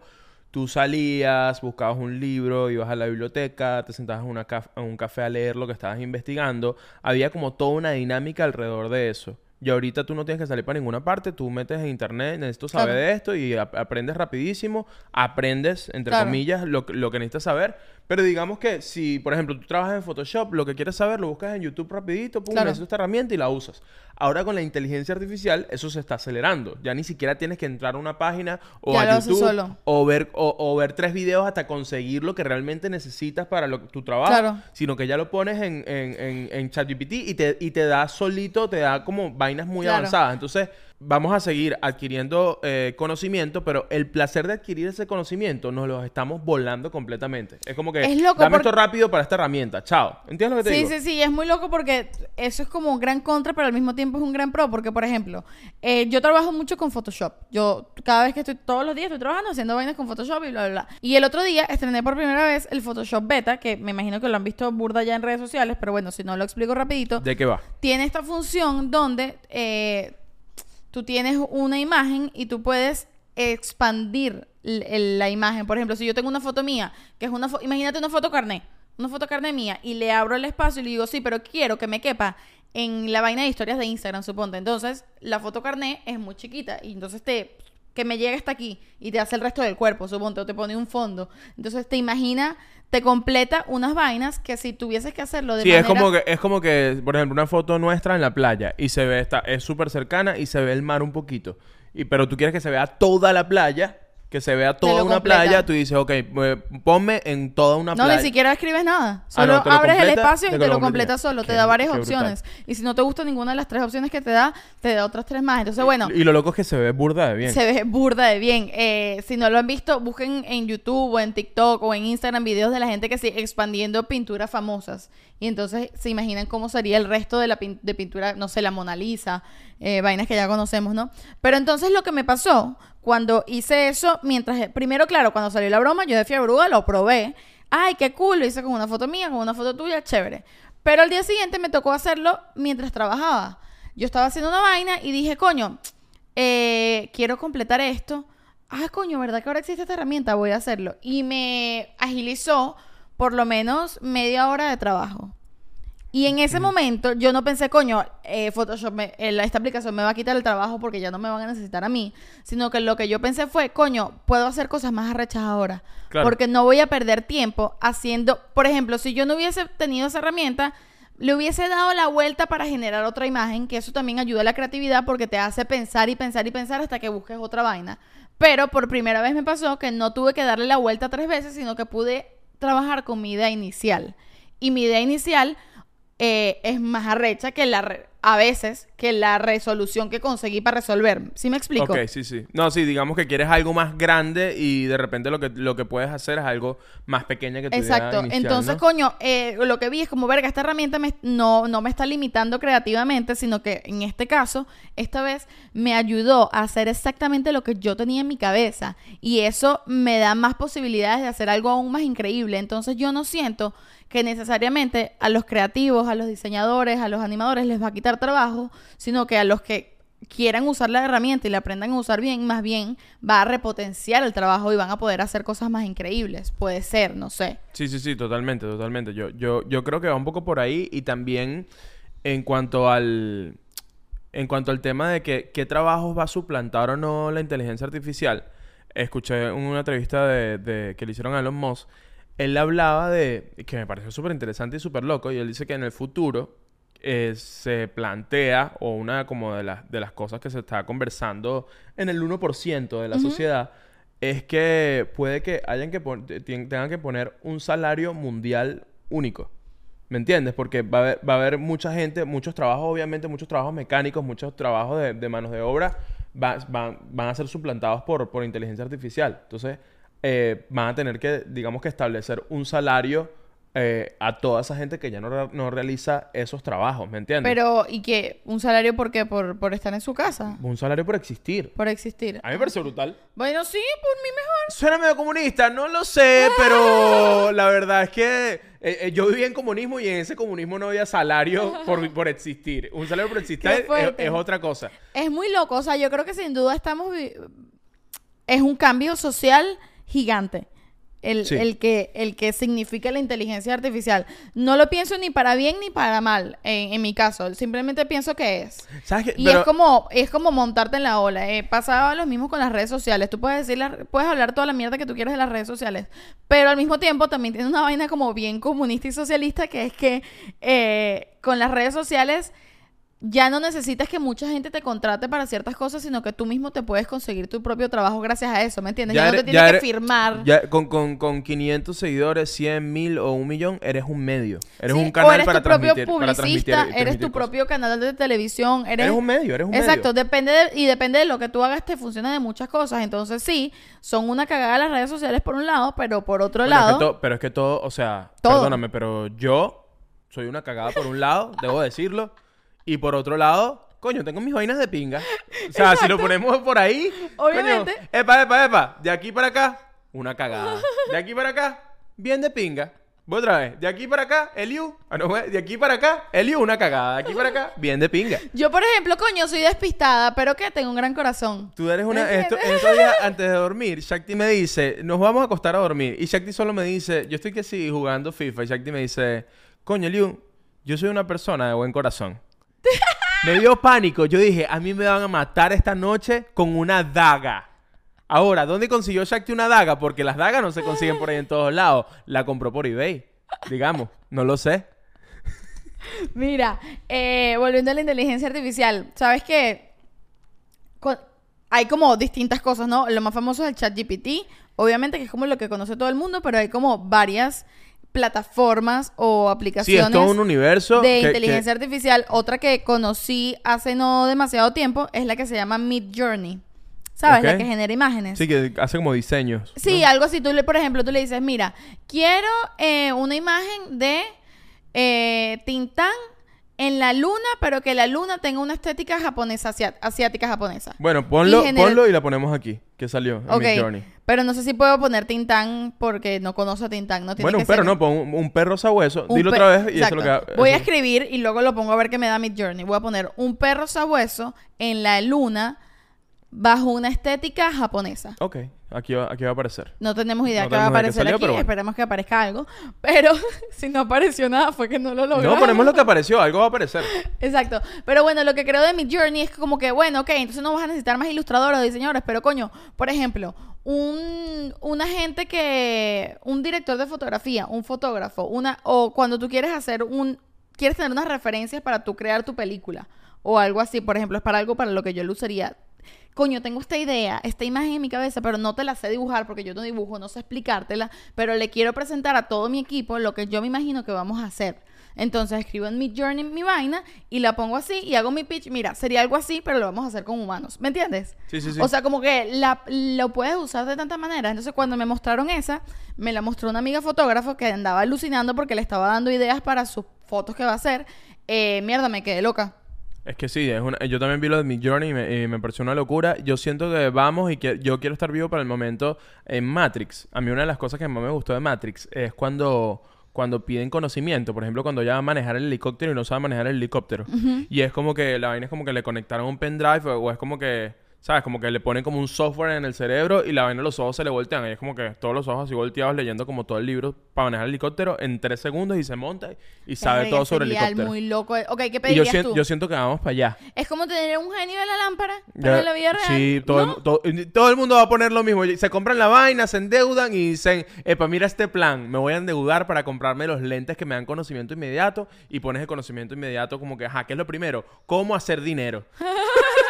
tú salías, buscabas un libro, ibas a la biblioteca, te sentabas en un café a leer lo que estabas investigando. Había como toda una dinámica alrededor de eso. Y ahorita tú no tienes que salir para ninguna parte, tú metes en internet, necesito saber Claro. de esto y ap- aprendes rapidísimo, aprendes, entre Claro. comillas, lo, lo que necesitas saber. Pero digamos que si, por ejemplo, tú trabajas en Photoshop, lo que quieres saber lo buscas en YouTube rapidito, pum, Claro. esta herramienta y la usas. Ahora con la inteligencia artificial eso se está acelerando. Ya ni siquiera tienes que entrar a una página o Ya a YouTube solo. o ver o, o ver tres videos hasta conseguir lo que realmente necesitas para lo- tu trabajo, Claro. sino que ya lo pones en, en, en, en ChatGPT y te, y te da solito, te da como vainas muy Claro. avanzadas. Entonces, vamos a seguir adquiriendo eh, conocimiento, pero el placer de adquirir ese conocimiento nos lo estamos volando completamente. Es como que Es loco dame porque- esto rápido para esta herramienta. Chao. ¿Entiendes lo que te Sí, digo? sí, sí, es muy loco porque eso es como un gran contra, pero al mismo tiempo es un gran pro. Porque, por ejemplo, eh, yo trabajo mucho con Photoshop. Yo cada vez que estoy, todos los días estoy trabajando haciendo vainas con Photoshop y bla, bla, bla. Y el otro día estrené por primera vez el Photoshop Beta, que me imagino que lo han visto burda ya en redes sociales, pero bueno, si no lo explico rapidito. ¿De qué va? tiene esta función donde eh, tú tienes una imagen y tú puedes expandir la imagen. Por ejemplo, si yo tengo una foto mía, que es una foto, imagínate una foto carné, una foto carné mía, y le abro el espacio y le digo, sí, pero quiero que me quepa en la vaina de historias de Instagram, suponte. Entonces, la foto carné es muy chiquita y entonces te que me llegue hasta aquí y te hace el resto del cuerpo, suponte, o te pone un fondo. Entonces te imagina, te completa unas vainas que si tuvieses que hacerlo de Sí, manera... es como que es como que, por ejemplo, una foto nuestra en la playa y se ve esta es súper cercana y se ve el mar un poquito. Y pero tú quieres que se vea toda la playa, que se vea toda una completa. playa, tú dices, ok, eh, ponme en toda una No, playa. ni siquiera escribes nada. Ah, Solo no, abres el espacio y te te lo lo completa. completa solo. Qué- te da varias opciones. Y si no te gusta ninguna de las tres opciones que te da, te da otras tres más. Entonces, bueno, Y lo loco es que se ve burda de bien. se ve burda de bien. Eh, si no lo han visto, busquen en YouTube o en TikTok o en Instagram videos de la gente que sigue expandiendo pinturas famosas. Y entonces se imaginan cómo sería el resto de la de pintura, no sé, la Mona Lisa, eh, vainas que ya conocemos, ¿no? Pero entonces lo que me pasó cuando hice eso, mientras, primero, claro, cuando salió la broma, yo de fiebre bruja lo probé. Ay, qué cool, lo hice con una foto mía, con una foto tuya, chévere. Pero al día siguiente me tocó hacerlo mientras trabajaba. Yo estaba haciendo una vaina y dije, coño, eh, quiero completar esto. Ah, coño, ¿verdad que ahora existe esta herramienta? Voy a hacerlo. Y me agilizó por lo menos media hora de trabajo. Y en ese momento yo no pensé, coño, eh, Photoshop, me- eh, esta aplicación me va a quitar el trabajo porque ya no me van a necesitar a mí. Sino que lo que yo pensé fue, coño, puedo hacer cosas más arrechas ahora. Claro. Porque no voy a perder tiempo haciendo, por ejemplo, si yo no hubiese tenido esa herramienta, le hubiese dado la vuelta para generar otra imagen, que eso también ayuda a la creatividad porque te hace pensar y pensar y pensar hasta que busques otra vaina. Pero por primera vez me pasó que no tuve que darle la vuelta tres veces, sino que pude trabajar con mi idea inicial. Y mi idea inicial eh, es más arrecha que la... a veces que la resolución que conseguí para resolver. ¿Sí me explico? Ok, sí, sí. No, sí, digamos que quieres algo más grande y de repente lo que, lo que puedes hacer es algo más pequeño que idea Exacto. inicial, Entonces, ¿no? coño, eh, lo que vi es como, verga, esta herramienta me- no, no me está limitando creativamente, sino que en este caso, esta vez me ayudó a hacer exactamente lo que yo tenía en mi cabeza. Y eso me da más posibilidades de hacer algo aún más increíble. Entonces, yo no siento que necesariamente a los creativos, a los diseñadores, a los animadores les va a quitar trabajo, sino que a los que quieran usar la herramienta y la aprendan a usar bien, más bien va a repotenciar el trabajo y van a poder hacer cosas más increíbles. Puede ser, no sé. Sí, sí, sí, totalmente, totalmente. Yo, yo, yo creo que va un poco por ahí y también en cuanto al en cuanto al tema de que qué trabajos va a suplantar o no la inteligencia artificial. Escuché una entrevista de, que le hicieron a Elon Musk. Él hablaba de que me pareció súper interesante y súper loco y él dice que en el futuro eh, se plantea o una como de las de las cosas que se está conversando en el 1% de la sociedad es que puede que hayan que tengan que poner un salario mundial único. ¿Me entiendes? Porque va a haber, va a haber mucha gente, muchos trabajos, obviamente, muchos trabajos mecánicos, muchos trabajos de, de manos de obra va- van, van a ser suplantados por, por inteligencia artificial. Entonces, eh, van a tener que, digamos que establecer un salario eh, a toda esa gente que ya no, re- no realiza esos trabajos, ¿me entiendes? Pero, ¿y qué? ¿Un salario por qué? Por, por estar en su casa. Un salario por existir. Por existir. A mí me parece brutal. Bueno, sí, por mí mejor. Suena medio comunista, no lo sé, pero la verdad es que eh, eh, yo vivía en comunismo y en ese comunismo no había salario *laughs* por, por existir. Un salario por existir es, otra cosa. Es muy loco. O sea, yo creo que sin duda estamos... Es un cambio social gigante. El, Sí. el que, el que significa la inteligencia artificial. No lo pienso ni para bien ni para mal, en, en mi caso. Simplemente pienso que es. ¿Sabes? Y Pero- es como es como montarte en la ola. Eh, pasaba lo mismo con las redes sociales. Tú puedes decir, la- puedes hablar toda la mierda que tú quieras de las redes sociales, pero al mismo tiempo también tiene una vaina como bien comunista y socialista que es que eh, con las redes sociales ya no necesitas que mucha gente te contrate para ciertas cosas, sino que tú mismo te puedes conseguir tu propio trabajo gracias a eso, ¿me entiendes? Ya, no eres- te tienes que eres- firmar. ya con, con, con 500 seguidores, 100 mil o un millón, eres un medio. Eres Sí, un canal o eres para tu propio transmitir. para transmitir- publicista, eres transmitir tu cosas. propio canal de televisión, eres, Eres un medio, eres un medio. Exacto, depende de- y depende de lo que tú hagas, te funciona de muchas cosas. Entonces, sí, son una cagada las redes sociales por un lado, pero por otro Bueno, es que lado, to- pero es que todo, o sea, Todo. perdóname, pero yo soy una cagada por un lado, debo decirlo. Y por otro lado, coño, tengo mis vainas de pinga. O sea, si lo ponemos por ahí, Obviamente. coño, epa, epa, epa, de aquí para acá, una cagada. De aquí para acá, bien de pinga. Voy otra vez. De aquí para acá, Eliu. Ah, no, de aquí para acá, Eliu, una cagada. De aquí para acá, bien de pinga. yo, por ejemplo, coño, soy despistada, pero que tengo un gran corazón. Tú eres una. ¿Me Esto, estos días antes de dormir, Shakti me dice, nos vamos a acostar a dormir. Y Shakti solo me dice, yo estoy que sí jugando FIFA. Y Shakti me dice, coño, Liu, yo soy una persona de buen corazón. Me dio pánico. Yo dije, a mí me van a matar esta noche con una daga. Ahora, ¿dónde consiguió Shakti una daga? Porque las dagas no se consiguen por ahí en todos lados. La compró por eBay. Digamos, no lo sé. Mira, eh, volviendo a la inteligencia artificial, ¿sabes qué? Hay como distintas cosas, ¿no? Lo más famoso es el chat GPT, obviamente que es como lo que conoce todo el mundo, pero hay como varias plataformas o Sí, aplicaciones es todo un universo. de que- inteligencia que- artificial. Otra que conocí hace no demasiado tiempo es la que se llama Mid Journey. ¿Sabes? La que genera imágenes. Sí, que hace como diseños. Sí, ¿no? algo así. Tú, le, por ejemplo, tú le dices, mira, quiero eh, una imagen de eh, Tintán en la luna, pero que la luna tenga una estética japonesa, asiática japonesa. Bueno, ponlo, Y genera- ponlo y la ponemos aquí, que salió en Ok, Midjourney. pero no sé si puedo poner Tintán porque no conozco a Tintán. No tiene Bueno, que un perro, ser- no, pon un, un perro sabueso. un Dilo otra vez y eso es lo que... Voy a escribir y luego lo pongo a ver qué me da Mid Journey. Voy a poner un perro sabueso en la luna bajo una estética japonesa. Ok, aquí va, aquí va a aparecer. No tenemos idea No qué va a aparecer salió, aquí. bueno. Esperemos que aparezca algo. Pero *laughs* si no apareció nada fue que no lo logramos. No, ponemos lo que apareció, algo va a aparecer. *laughs* Exacto. Pero bueno, lo que creo de mi journey es como que, bueno, ok, entonces no vas a necesitar más ilustradores o diseñadores, pero coño, por ejemplo, un, una gente que, un director de fotografía, un fotógrafo, una, o cuando tú quieres hacer un, quieres tener unas referencias para tú crear tu película o algo así, por ejemplo, es para algo para lo que yo lo usaría. Coño, tengo esta idea, esta imagen en mi cabeza, pero no te la sé dibujar porque yo no dibujo, no sé explicártela, pero le quiero presentar a todo mi equipo lo que yo me imagino que vamos a hacer. Entonces escribo en mi journey mi vaina y la pongo así y hago mi pitch. Mira, sería algo así, pero lo vamos a hacer con humanos. ¿Me entiendes? Sí, sí, sí. O sea, como que la, lo puedes usar de tantas maneras. Entonces, cuando me mostraron esa, me la mostró una amiga fotógrafo que andaba alucinando porque le estaba dando ideas para sus fotos que va a hacer. Eh, mierda, me quedé loca. Es que sí, es una, yo también vi lo de Mid Journey y me, y me pareció una locura. Yo siento que vamos y que yo quiero estar vivo para el momento en Matrix. A mí una de las cosas que más me gustó de Matrix es cuando, cuando piden conocimiento. Por ejemplo, cuando ya va a manejar el helicóptero y no sabe manejar el helicóptero. Y es como que la vaina es como que le conectaron un pendrive o, o es como que, ¿sabes? Como que le ponen como un software en el cerebro y la vaina los ojos se le voltean. Y es como que todos los ojos así volteados leyendo como todo el libro para manejar el helicóptero en tres segundos y se monta y sabe todo sobre el helicóptero. muy loco. Ok, ¿qué Y yo, pedirías sien- tú? yo siento que vamos para allá. Es como tener un genio de la lámpara, en la vida real. Sí, todo, ¿no? el, todo, todo el mundo va a poner lo mismo. Se compran la vaina, se endeudan y dicen, epa, mira este plan, me voy a endeudar para comprarme los lentes que me dan conocimiento inmediato y pones el conocimiento inmediato como que, ajá, ¿qué es lo primero? ¿Cómo hacer dinero? *laughs*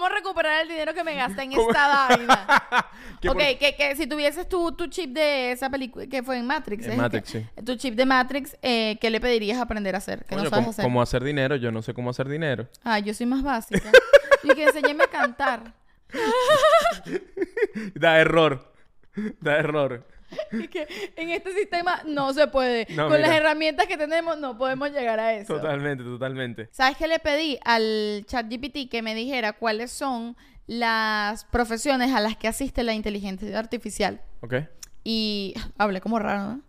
¿Cómo recuperar el dinero que me gasté en *laughs* esta vaina? *laughs* Ok, por- que, que si tuvieses tu, tu chip de esa película que fue en Matrix. En ¿es Matrix, que- sí. Tu chip de Matrix, eh, ¿qué le pedirías aprender a hacer? Coño, no sabes ¿cómo, hacer. cómo hacer dinero? Yo no sé cómo hacer dinero. Ah, yo soy más básica. *laughs* y que enséñeme a cantar. Da error. Da error. *laughs* Y que en este sistema no se puede. No, Con mira. las herramientas que tenemos no podemos llegar a eso. Totalmente, totalmente. ¿Sabes qué le pedí al ChatGPT que me dijera cuáles son las profesiones a las que asiste la inteligencia artificial? ¿Ok? Y hablé como raro, ¿no?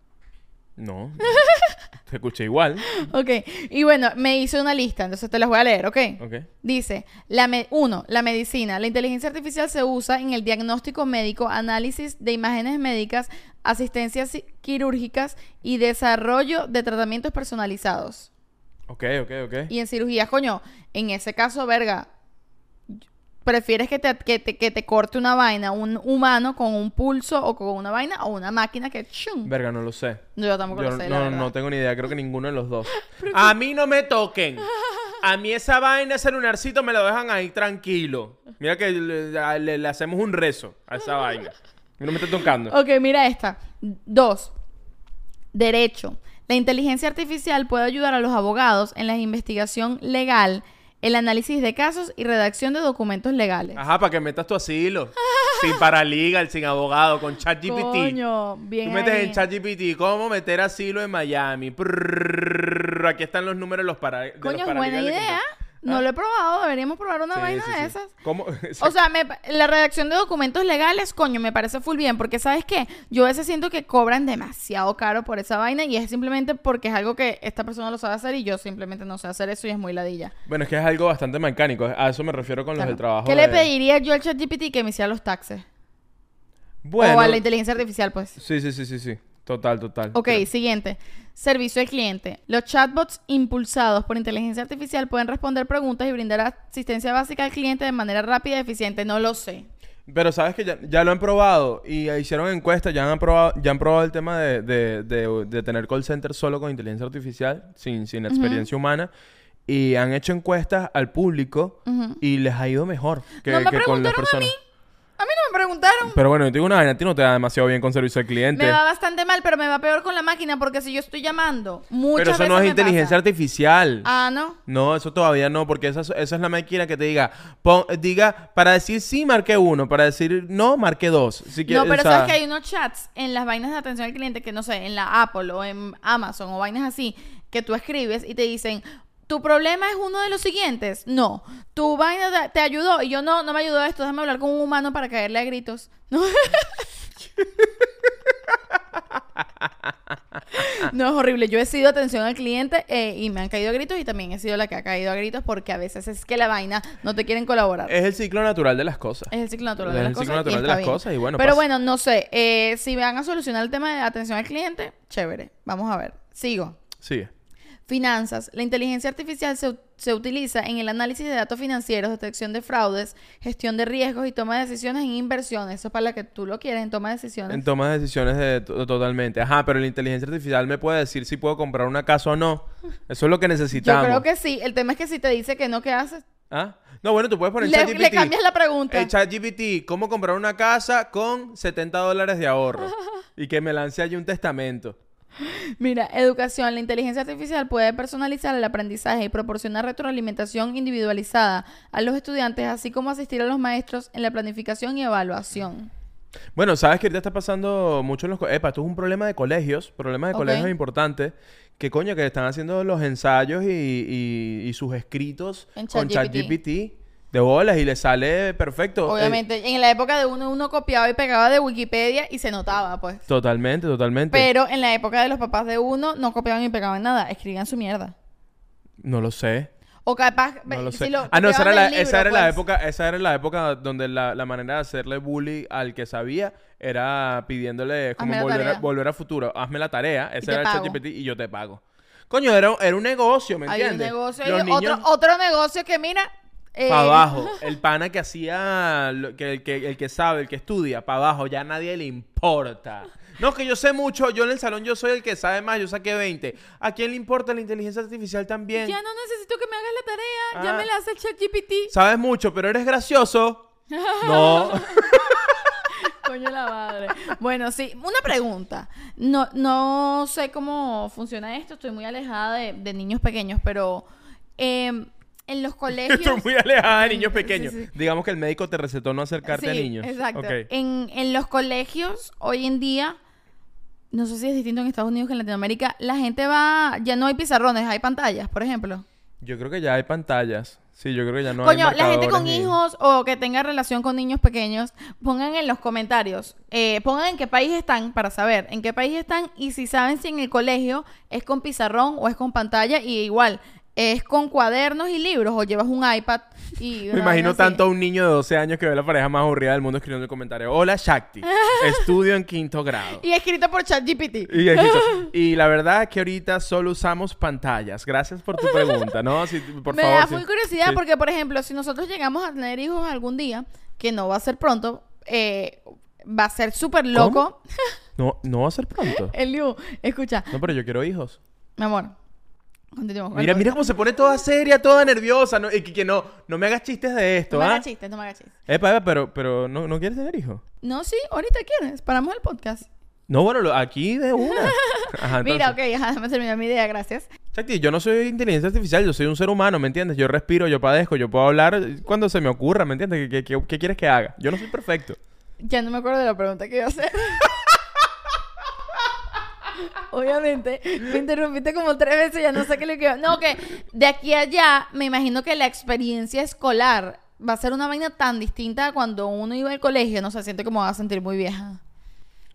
No. *laughs* Te escuché igual. Ok, y bueno, me hizo una lista, entonces te las voy a leer, ¿ok? Ok. Dice, la me- uno, la medicina. La inteligencia artificial se usa en el diagnóstico médico, análisis de imágenes médicas, asistencias ci- quirúrgicas y desarrollo de tratamientos personalizados. Ok, ok, ok. Y en cirugías, coño, en ese caso, verga, prefieres que te, que te, que te corte una vaina, un humano con un pulso o con una vaina o una máquina que... ¡chum! Verga, no lo sé. Yo tampoco Yo lo sé, no, la verdad. no tengo ni idea, creo que ninguno de los dos. *laughs* A mí no me toquen. A mí esa vaina, ese lunarcito, me lo dejan ahí tranquilo. Mira que le, le- le hacemos un rezo a esa vaina. No me está tocando. Ok, mira esta. Dos. Derecho. La inteligencia artificial puede ayudar a los abogados en la investigación legal, el análisis de casos y redacción de documentos legales. Ajá, para que metas tu asilo. sin paralegal, sin abogado, con ChatGPT. Coño, bien Tú metes ahí. en ChatGPT cómo meter asilo en Miami. Aquí están los números de los para de los Coño, es buena paralegales idea. No ¿Ah? lo he probado. Deberíamos probar una Sí, vaina sí, de sí. esas. ¿Cómo? *laughs* O sea, me- la redacción de documentos legales, coño, me parece full bien, porque ¿sabes qué? Yo a veces siento que cobran demasiado caro por esa vaina y es simplemente porque es algo que esta persona lo sabe hacer y yo simplemente no sé hacer eso y es muy ladilla. Bueno, es que es algo bastante mecánico. A eso me refiero con los Claro. del trabajo. ¿Qué le de- pediría yo al ChatGPT que me hiciera los taxes? Bueno. O a la inteligencia artificial, pues. Sí, sí, sí, sí, sí. Total, total. Ok, Creo- siguiente. Servicio al cliente. Los chatbots impulsados por inteligencia artificial pueden responder preguntas y brindar asistencia básica al cliente de manera rápida y eficiente. No lo sé. Pero sabes que ya, ya lo han probado y hicieron encuestas, ya han probado, ya han probado el tema de, de, de- de tener call center solo con inteligencia artificial, sin, sin experiencia humana. Y han hecho encuestas al público y les ha ido mejor que, No me que con las preguntaron a personas. A mí no me preguntaron. Pero bueno, yo te digo una vaina, a ti no te da demasiado bien con servicio al cliente. Me va bastante mal, pero me va peor con la máquina porque si yo estoy llamando, muchas Pero eso veces no es inteligencia pasa. artificial. Ah, ¿no? No, eso todavía no, porque esa, esa es la máquina que te diga, pon- diga, para decir sí, marque uno, para decir no, marque dos. Si No, quieres, pero o sea, sabes que hay unos chats en las vainas de atención al cliente que no sé, en la Apple o en Amazon o vainas así, que tú escribes y te dicen, ¿tu problema es uno de los siguientes? No. ¿Tu vaina te- ayudó? Y yo no, no me ayudó esto, déjame hablar con un humano para caerle a gritos. No, *laughs* No, es horrible. Yo he sido atención al cliente eh, y me han caído a gritos y también he sido la que ha caído a gritos porque a veces es que la vaina no te quieren colaborar. Es el ciclo natural de las cosas. Es el ciclo natural Es de el las ciclo cosas. y natural de las cosas y bueno, Pero pasa. bueno, no sé. eh, si van a solucionar el tema de atención al cliente, chévere. Vamos a ver. Sigo. Sigue. Finanzas. La inteligencia artificial se, se utiliza en el análisis de datos financieros, detección de fraudes, gestión de riesgos y toma de decisiones en inversiones. Eso es para la que tú lo quieres, en toma de decisiones. En toma de decisiones de to- totalmente. Ajá, pero la inteligencia artificial me puede decir si puedo comprar una casa o no. Eso es lo que *laughs* Yo necesitamos. creo que sí. El tema es que si te dice que no, ¿qué haces? ¿Ah? No, bueno, tú puedes poner ChatGPT. le cambias la pregunta. En ChatGPT, ¿cómo comprar una casa con 70 dólares de ahorro? *laughs* y que me lance allí un testamento. Mira, educación. La inteligencia artificial puede personalizar el aprendizaje y proporcionar retroalimentación individualizada a los estudiantes, así como asistir a los maestros en la planificación y evaluación. Bueno, sabes que ahorita está pasando mucho en los... Epa, esto es un problema de colegios, problema de colegios importante. Que coño, que están haciendo los ensayos y, y- y sus escritos En con ChatGPT. De bolas y le sale perfecto. Eh, Obviamente, en la época de uno, uno copiaba y pegaba de Wikipedia y se notaba, pues. totalmente, totalmente. Pero en la época de los papás de uno, no copiaban y pegaban nada, escribían su mierda. No lo sé. O capaz, No lo si sé. lo ah, no, esa era, la, libro, esa era la pues. época, esa era la época donde la, la manera de hacerle bully al que sabía era pidiéndole como volver a, volver a futuro. Hazme la tarea, ese era el. ChatGPT y yo te pago. Coño, era, era un negocio, ¿me Hay un entiendes? negocio, Los niños otro, otro negocio que mira... eh, para abajo. *laughs* El pana que hacía, que, el, que el que sabe, el que estudia, para abajo, ya a nadie le importa. No, que yo sé mucho, yo en el salón yo soy el que sabe más, yo saqué 20. ¿A quién le importa la inteligencia artificial también? Ya no necesito que me hagas la tarea, ya Ah. me la hace el chat GPT. Sabes mucho, pero eres gracioso. *laughs* No. *laughs* Coño la madre. Bueno, sí, una pregunta. No, no sé cómo funciona esto, estoy muy alejada de, de niños pequeños, pero em, en los *laughs* colegios... Estoy muy alejada de niños pequeños. Sí, sí. Digamos que el médico te recetó no acercarte a niños. Exacto. En, en los colegios, hoy en día, no sé si es distinto en Estados Unidos que en Latinoamérica, la gente va, ya no hay pizarrones, hay pantallas, por ejemplo. Yo creo que ya hay pantallas. Sí, yo creo que ya no hay Coño, la gente con ni- hijos o que tenga relación con niños pequeños, pongan en los comentarios, eh, pongan en qué país están para saber en qué país están y si saben si en el colegio es con pizarrón o es con pantalla y igual, es con cuadernos y libros o llevas un iPad y... *laughs* Me imagino tanto a un niño de 12 años que ve la pareja más aburrida del mundo escribiendo el comentario. Hola, Shakti. *laughs* Estudio en quinto grado. Y escrito por ChatGPT. Y, *laughs* y la verdad es que ahorita solo usamos pantallas. Gracias por tu pregunta, ¿no? Si- por Me favor. da full curiosidad Sí. porque, por ejemplo, si nosotros llegamos a tener hijos algún día, que no va a ser pronto, eh, va a ser súper loco. No, no va a ser pronto. Eliu, escucha, No, pero yo quiero hijos. mi amor, continuamos. Mira, mira cómo se pone toda seria, toda nerviosa. ¿no? Que, que no, no me hagas chistes de esto, No me ¿ah? hagas chistes, no me hagas chistes. Epa, epa, pero, pero ¿no, ¿no quieres tener hijos? No, sí, ahorita quieres. Paramos el podcast. No, bueno, lo- aquí de una. *laughs* Ajá, Mira, ok, ajá, déjame terminar mi idea, gracias. Shakti, yo no soy inteligencia artificial, yo soy un ser humano, ¿me entiendes? Yo respiro, yo padezco, yo puedo hablar cuando se me ocurra, ¿me entiendes? ¿Qué, qué- qué quieres que haga? Yo no soy perfecto. Ya no me acuerdo de la pregunta que iba a hacer. *laughs* Obviamente, me interrumpiste como tres veces, ya no sé qué le quiero. No, que de aquí a allá, me imagino que la experiencia escolar va a ser una vaina tan distinta a cuando uno iba al colegio, no se siente como va a sentir muy vieja.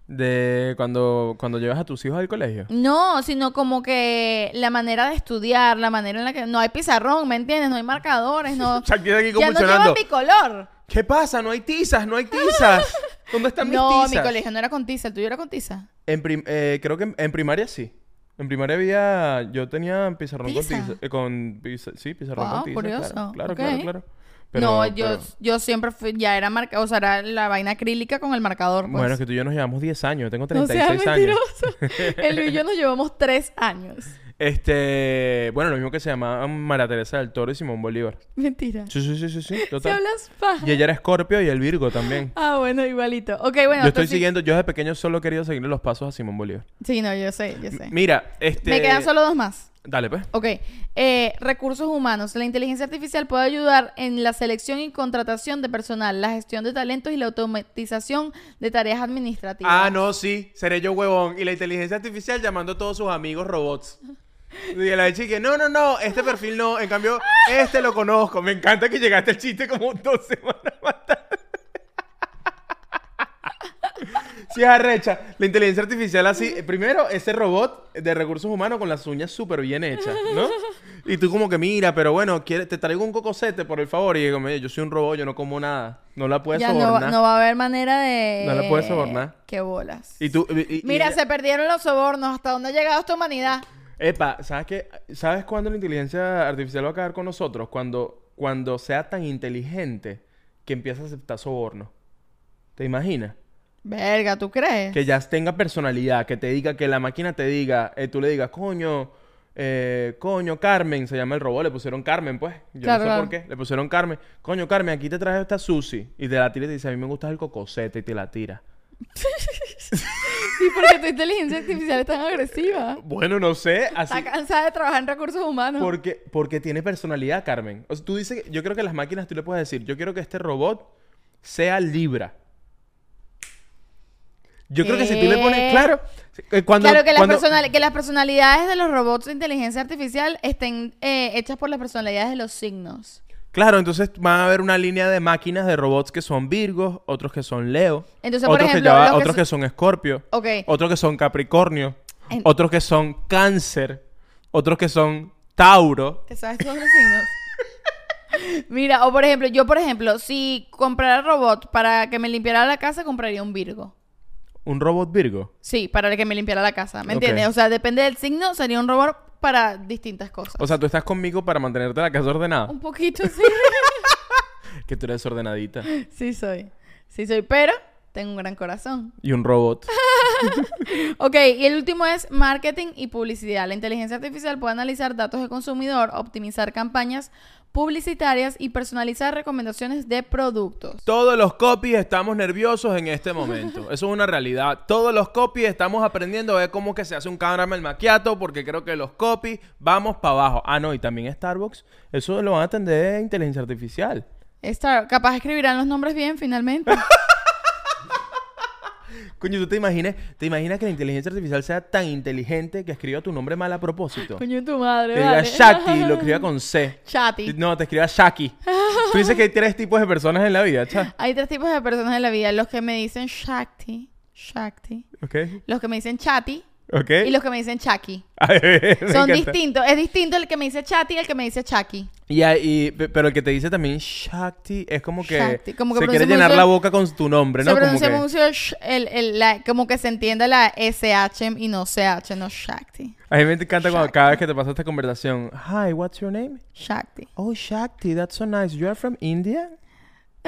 De cuando, cuando llevas a tus hijos al colegio. No, sino como que la manera de estudiar, la manera en la que no hay pizarrón, ¿me entiendes? No hay marcadores, no. *laughs* Ya no llevan convulsionando. bicolor. ¿Qué pasa? No hay tizas, no hay tizas. *laughs* ¿Dónde están mis No, tizas? mi colegio no era con tiza, el tuyo era con tiza. En prim- eh, creo que en, en primaria sí. En primaria había... Yo tenía pizarrón ¿Tiza? con tiza. eh, con pizza- sí, pizarrón Wow, con tiza. curioso. Claro, claro, claro, claro. Pero- no, yo, pero- yo siempre fui, ya era marcado, o sea, era la vaina acrílica con el marcador. Pues. Bueno, es que tú y yo nos llevamos 10 años. Yo tengo no 36 seas años. mentiroso. *laughs* Él y yo nos llevamos tres años. Este... Bueno, lo mismo que se llamaban María Teresa del Toro y Simón Bolívar. Mentira. Sí, sí, sí, sí, sí. *laughs* Total. hablas paja. Y ella era Escorpio y el Virgo también. *laughs* Ah, bueno, igualito. Ok, bueno. yo estoy entonces- siguiendo... Yo de pequeño solo he querido seguirle los pasos a Simón Bolívar. Sí, no, yo sé, yo sé. Mira, este... Me quedan solo dos más. Dale, pues. Ok. Eh, recursos humanos. La inteligencia artificial puede ayudar en la selección y contratación de personal, la gestión de talentos y la automatización de tareas administrativas. Ah, no, sí. Seré yo huevón. Y la inteligencia artificial llamando a todos sus amigos robots. *laughs* Y la chica, no, no, no, este perfil no. En cambio, este lo conozco. Me encanta que llegaste al chiste como dos semanas más tarde. Sí, es arrecha. La inteligencia artificial así. eh, Primero, ese robot de recursos humanos con las uñas súper bien hechas, ¿no? Y tú como que, mira, pero bueno, te traigo un cocosete, por el favor. Y digo, "Mira, yo soy un robot, yo no como nada. No la puedes ya sobornar. no va a haber manera de... No la puedes sobornar. Qué bolas. Y tú... y- y- Mira, y- se perdieron los sobornos. ¿Hasta dónde ha llegado esta humanidad? Epa, ¿sabes qué? ¿Sabes cuándo la inteligencia artificial va a acabar con nosotros? Cuando, cuando sea tan inteligente que empiece a aceptar soborno. ¿Te imaginas? Verga, ¿tú crees? Que ya tenga personalidad, que te diga, que la máquina te diga, eh, tú le digas, coño, eh, coño, Carmen, se llama el robot, le pusieron Carmen, pues. Yo Claro, no sé por qué. Le pusieron Carmen. Coño, Carmen, aquí te traje esta sushi. Y te la tira y te dice, a mí me gusta el cocosete y te la tira. *laughs* ¿Y por qué tu inteligencia artificial es tan agresiva? Bueno, no sé, así... Está cansada de trabajar en recursos humanos. Porque, porque tiene personalidad, Carmen. O sea, tú dices, yo creo que las máquinas tú le puedes decir, yo quiero que este robot sea Libra. Yo creo que si tú le pones, claro, eh, cuando, claro, que las, cuando- personali- que las personalidades de los robots de inteligencia artificial estén eh, hechas por las personalidades de los signos. Claro, entonces van a haber una línea de máquinas de robots que son Virgos, otros que son Leo, Entonces, por otros, ejemplo, que, ya otros son- que son Escorpio, Ok. otros que son Capricornio, En- otros que son Cáncer, otros que son Tauro. ¿Te sabes todos los signos? *laughs* Mira, o por ejemplo, yo por ejemplo, si comprara robot para que me limpiara la casa, compraría un Virgo. Un robot Virgo. Sí, para que me limpiara la casa, ¿me entiendes? O sea, depende del signo, sería un robot para distintas cosas. O sea, tú estás conmigo para mantenerte la casa ordenada. un poquito, sí. *laughs* Que tú eres desordenadita. sí soy. Sí soy, pero tengo un gran corazón. Y un robot. *laughs* Ok, y el último es marketing y publicidad. La inteligencia artificial puede analizar datos de consumidor, optimizar campañas publicitarias y personalizar recomendaciones de productos. Todos los copies estamos nerviosos en este momento. *laughs* Eso es una realidad. Todos los copies estamos aprendiendo a ver cómo que se hace un caramel macchiato porque creo que los copies vamos para abajo. Ah, no, y también Starbucks. Eso lo van a atender inteligencia artificial. Esta, capaz escribirán los nombres bien finalmente. *laughs* Coño, ¿tú te imaginas, te imaginas que la inteligencia artificial sea tan inteligente que escriba tu nombre mal a propósito? Coño, tu madre, Te diga vale. Shakti y lo escriba con C. Chati. No, te escriba Shaki. Tú dices que hay tres tipos de personas en la vida, cha. Hay tres tipos de personas en la vida. Los que me dicen Shakti, Shakti. ¿Ok? Los que me dicen Chati ¿Ok? y los que me dicen *laughs* me Son encanta. distintos. Es distinto el que me dice Chati y el que me dice Chaki. Y, y- pe- pero el que te dice también Shakti es como que, Shakti, como que se quiere llenar la boca con tu nombre, ¿no? se Como pronuncia que- mucho sh- el, el- la- como que se entiende la SH y no CH, no Shakti. A mí me encanta cuando cada vez que te pasa esta conversación. Hi, what's your name? Shakti. Oh, Shakti, that's so nice. You are from India?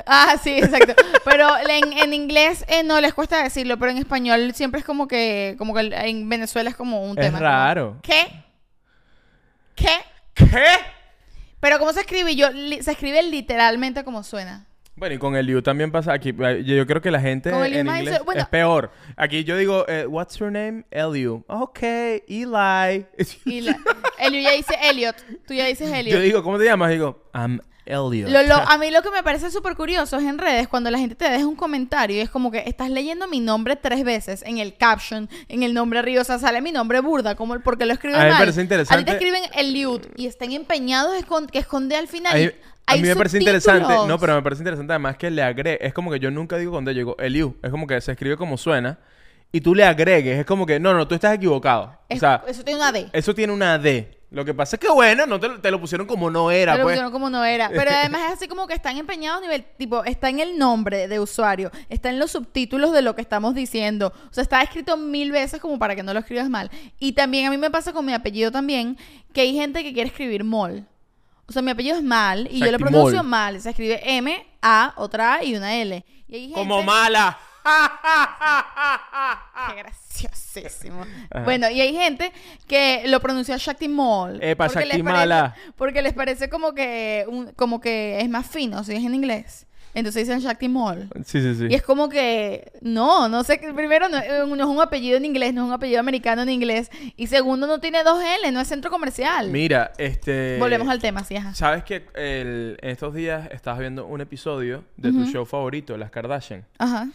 Ah, sí, exacto. Pero en, en inglés eh, no les cuesta decirlo, pero en español siempre es como que, como que en Venezuela es como un Es tema. como, raro. ¿Qué? ¿Qué? ¿Qué? Pero ¿cómo se escribe? Yo, li- se escribe literalmente como suena. Bueno, y con el you también pasa aquí. Yo, creo que la gente en inglés dice- bueno- es peor. Aquí yo digo, eh, what's your name? Eliu. Ok, Eli. Y la, Elio ya dice Elliot. Tú ya dices Elliot. yo digo, ¿cómo te llamas? Digo, I'm Elliot. Lo- lo- *laughs* a mí lo que me parece súper curioso es en redes cuando la gente te deja un comentario y es como que estás leyendo mi nombre tres veces en el caption, en el nombre arriba, o sea, sale mi nombre burda, como el, porque lo escribes A mí me mal. parece interesante. A ti te escriben Eliud y están empeñados en escon- que esconde al final. A mí, y a mí me parece interesante, no, pero me parece interesante además que le agregue, es como que yo nunca digo cuando llegó Eliu, es como que se escribe como suena y tú le agregues, es como que no, no, tú estás equivocado. Es- o sea, eso tiene una D. eso tiene una D. Lo que pasa es que bueno, no te, lo- te lo pusieron como no era, Pero pues. pusieron como no era. Pero *laughs* además es así como que están empeñados a nivel, tipo, está en el nombre de usuario, está en los subtítulos de lo que estamos diciendo. O sea, está escrito mil veces como para que no lo escribas mal. Y también a mí me pasa con mi apellido también, que hay gente que quiere escribir mol. O sea, mi apellido es mal y yo lo pronuncio mal. Se escribe M, A, otra A y una L. Y hay gente... Como mala. Qué *laughs* graciosísimo. Bueno, y hay gente que lo pronuncia Shakti Mall. Epa, porque les Shakti parece- mala. Porque les parece como que, un- como que es más fino, si es en inglés. Entonces dicen Shakti Mall. Sí, sí, sí. Y es como que, no, no sé, primero no, eh, no es un apellido en inglés, no es un apellido americano en inglés. Y segundo, no tiene dos L, no es centro comercial. Mira, este... Volvemos al tema, sí, ajá. ¿Sabes que el- en estos días estabas viendo un episodio de tu show favorito, Las Kardashian? Ajá.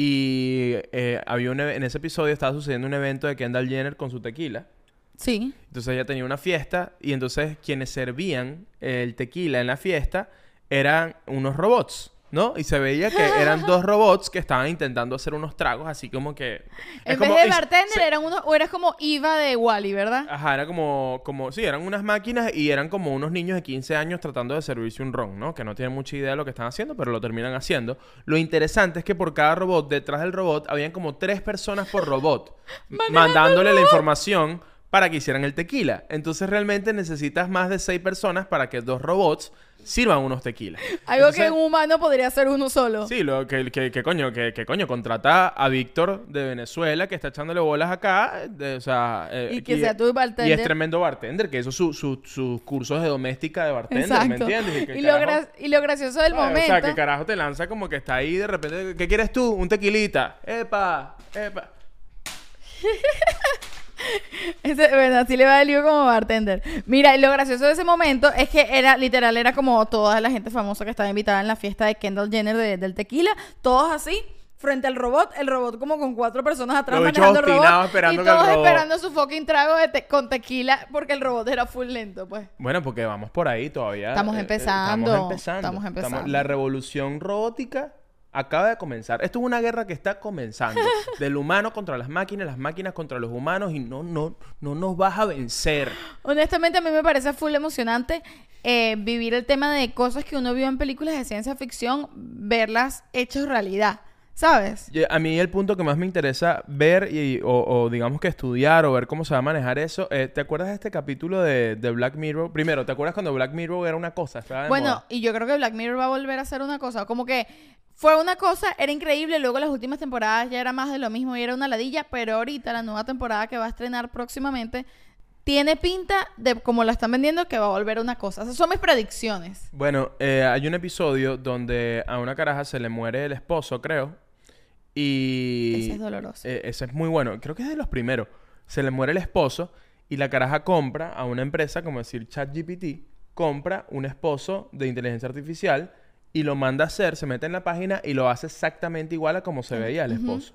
Y eh, había un, en ese episodio estaba sucediendo un evento de Kendall Jenner con su tequila. Sí. Entonces ella tenía una fiesta y entonces quienes servían el tequila en la fiesta eran unos robots, ¿no? Y se veía que eran dos robots que estaban intentando hacer unos tragos así como que... En como- vez de es- bartender, se- eran unos, o eras como Iva de Wally, ¿verdad? Ajá, era como, como, sí, eran unas máquinas y eran como unos niños de 15 años tratando de servirse un ron, ¿no? Que no tienen mucha idea de lo que están haciendo, pero lo terminan haciendo. Lo interesante es que por cada robot, detrás del robot, habían como tres personas por robot, *laughs* mandándole la información para que hicieran el tequila. Entonces realmente necesitas más de seis personas para que dos robots sirvan unos tequilas. *laughs* Algo Entonces- que un humano podría hacer uno solo. Sí, lo que, que, que coño, que, que coño, contrata a Víctor de Venezuela que está echándole bolas acá, de- o sea... eh, Y que sea tu Y bartender. es tremendo bartender, que hizo su- su- sus cursos de doméstica de bartender, ¿me entiendes? que *laughs* Y lo, carajo- y lo gracioso del Ah, momento. O sea, que carajo te lanza como que está ahí de repente. ¿Qué quieres tú? Un tequilita. Epa, epa. *laughs* *laughs* Ese- bueno, así le va el lío como bartender. Mira, y lo gracioso de ese momento es que era, literal, era como toda la gente famosa que estaba invitada en la fiesta de Kendall Jenner de- del tequila, todos así, frente al robot, el robot como con cuatro personas atrás manejando el robot, esperando y que el todos robot- esperando su fucking trago de te- con tequila porque el robot era full lento, pues. Bueno, porque vamos por ahí todavía. Estamos eh, eh, empezando, estamos empezando. estamos empezando. la revolución robótica acaba de comenzar. Esto es una guerra que está comenzando. *laughs* Del humano contra las máquinas, las máquinas contra los humanos y no, no, no nos vas a vencer. Honestamente, a mí me parece full emocionante eh, vivir el tema de cosas que uno vio en películas de ciencia ficción, verlas hechas realidad, ¿sabes? A mí el punto que más me interesa ver y, o, o digamos que estudiar o ver cómo se va a manejar eso, eh, ¿te acuerdas de este capítulo de, de Black Mirror? Primero, ¿te acuerdas cuando Black Mirror era una cosa? Bueno, moda? y yo creo que Black Mirror va a volver a hacer una cosa, como que fue una cosa, era increíble, luego las últimas temporadas ya era más de lo mismo y era una ladilla, pero ahorita la nueva temporada que va a estrenar próximamente tiene pinta de como la están vendiendo que va a volver una cosa. Esas son mis predicciones. Bueno, eh, hay un episodio donde a una caraja se le muere el esposo, creo. Y... Ese es doloroso. Eh, ese es muy bueno. Creo que es de los primeros. Se le muere el esposo y la caraja compra a una empresa, como decir ChatGPT, compra un esposo de inteligencia artificial y lo manda a hacer, se mete en la página y lo hace exactamente igual a como se veía el esposo.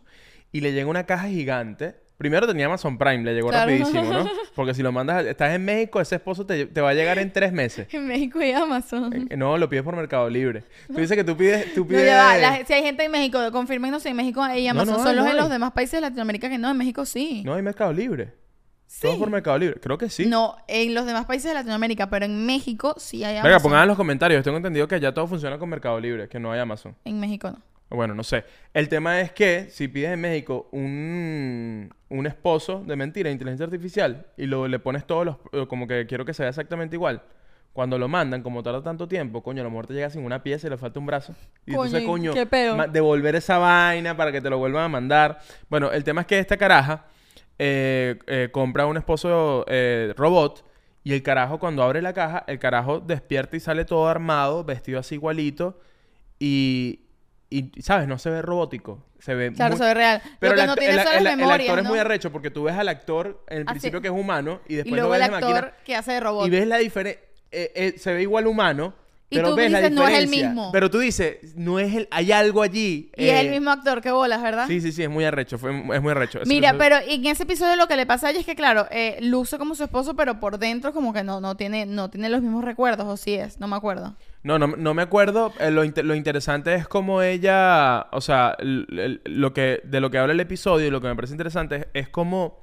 Y le llega una caja gigante. Primero tenía Amazon Prime, le llegó Claro. rapidísimo, ¿no? *laughs* Porque si lo mandas, estás en México, ese esposo te, te va a llegar en tres meses. En México y Amazon. Eh, No, lo pides por Mercado Libre. Tú dices que tú pides... Tú No, pides... ya va, la- si hay gente en México, confirmenos si en México y Amazon. no no en los demás países de Latinoamérica que no, en México sí. No hay Mercado Libre. sí. Todo por Mercado Libre. Creo que sí. No, en los demás países de Latinoamérica, pero en México sí hay Amazon. Venga, pongan en los comentarios. Tengo entendido que ya todo funciona con Mercado Libre, que no hay Amazon. En México no. Bueno, no sé. El tema es que si pides en México un, un esposo de mentira, inteligencia artificial, y lo, le pones todos los... eh, como que quiero que sea exactamente igual. Cuando lo mandan, como tarda tanto tiempo, coño, a lo mejor te llega sin una pieza y le falta un brazo. Y Coño, entonces, ¿y coño, qué pedo? ma- devolver esa vaina para que te lo vuelvan a mandar. Bueno, el tema es que esta caraja eh, eh, compra un esposo eh, robot y el carajo cuando abre la caja, el carajo despierta y sale todo armado, vestido así igualito y, y ¿sabes? No se ve robótico. Se ve Claro, muy- se ve real. Pero Lo que el, no tiene el- son el- las el memorias, actor es muy arrecho porque tú ves al actor en el Así- principio que es humano y Y después luego lo el ves en la actor máquina que hace de robot. y ves la diferencia. se ve igual humano, Y pero tú ves la dices, no es el diferencia. mismo. Pero tú dices, no es el, hay algo allí. Y es el eh, mismo actor que bolas, ¿verdad? Sí, sí, sí, es muy arrecho, fue, es muy arrecho. Mira, pero en ese episodio lo que le pasa a ella es que, claro, eh, luce como su esposo, pero por dentro como que no, no, tiene, no tiene los mismos recuerdos, o sí es, no me acuerdo. No, no, no me acuerdo. Eh, lo, lo interesante es cómo ella, o sea, lo que, de lo que habla el episodio y lo que me parece interesante es, es cómo,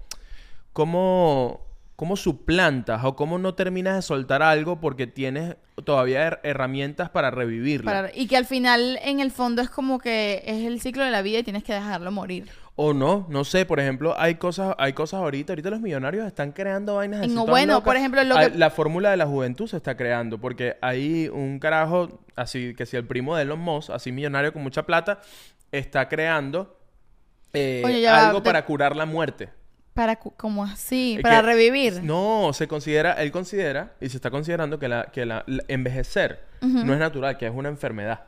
cómo, cómo suplantas o cómo no terminas de soltar algo porque tienes todavía her- herramientas para revivirlo. Y que al final, en el fondo, es como que es el ciclo de la vida y tienes que dejarlo morir. O no, no sé, por ejemplo, hay cosas, hay cosas ahorita, ahorita los millonarios están creando vainas así No, todas bueno, locas. por ejemplo, lo Hay- que- la fórmula de la juventud se está creando, porque hay un carajo, así que si el primo de Elon Musk, así millonario con mucha plata, está creando eh, Oye, ya va, algo para curar la muerte. Para, como así, Eh, para que- revivir. No, se considera, él considera, y se está considerando que la, que la, la- envejecer no es natural, que es una enfermedad.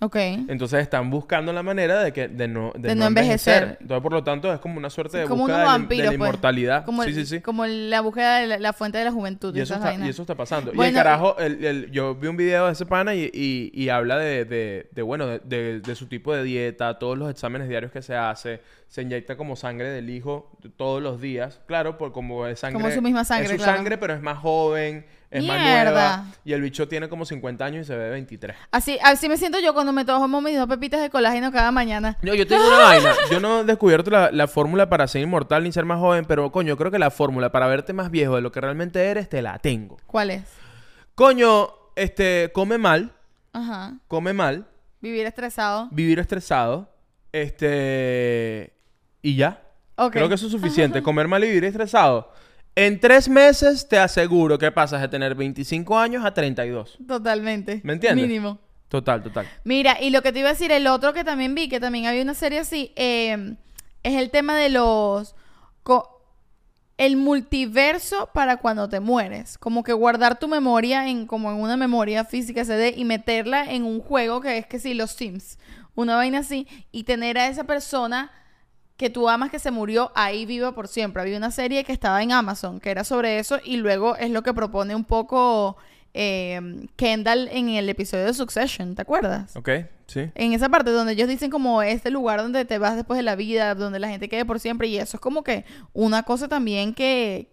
Ok. Entonces están buscando la manera de que de no, de De no no envejecer. envejecer. Entonces, por lo tanto, es como una suerte de como búsqueda unos de la- vampiros, de la pues. inmortalidad. Como, sí, el- sí, sí. como la búsqueda de la, la fuente de la juventud. Y eso, está, y eso está pasando. y el carajo, el- el- yo vi un video de ese pana y, y- y habla de, de- de, bueno, de- de su tipo de dieta, todos los exámenes diarios que se hace, se inyecta como sangre del hijo todos los días. Claro, por como es sangre. Como su misma sangre, Es su claro. sangre, pero es más joven, es más nueva. Y el bicho tiene como 50 años y se ve de 23. Así, así me siento yo cuando me tomo mis dos pepitas de colágeno cada mañana. No, yo tengo una vaina. Yo no he descubierto la, la fórmula para ser inmortal ni ser más joven, pero coño, creo que la fórmula para verte más viejo de lo que realmente eres, te la tengo. ¿Cuál es? Coño, este, come mal, Ajá. come mal, Vivir estresado. vivir estresado, este, y ya. Creo que eso es suficiente. *laughs* Comer mal y vivir estresado. En tres meses te aseguro que pasas de tener 25 años a 32. Totalmente. ¿Me entiendes? Mínimo. Total, total. Mira, y lo que te iba a decir, el otro que también vi, que también había una serie así, eh, es el tema de los... el multiverso para cuando te mueres. Como que guardar tu memoria en como en una memoria física CD y meterla en un juego que es que sí, los Sims. Una vaina así. Y tener a esa persona que tú amas que se murió ahí viva por siempre. Había una serie que estaba en Amazon que era sobre eso y luego es lo que propone un poco eh, Kendall en el episodio de Succession, ¿te acuerdas? ¿Ok? Sí. En esa parte donde ellos dicen como este lugar donde te vas después de la vida, donde la gente quede por siempre y eso es como que una cosa también que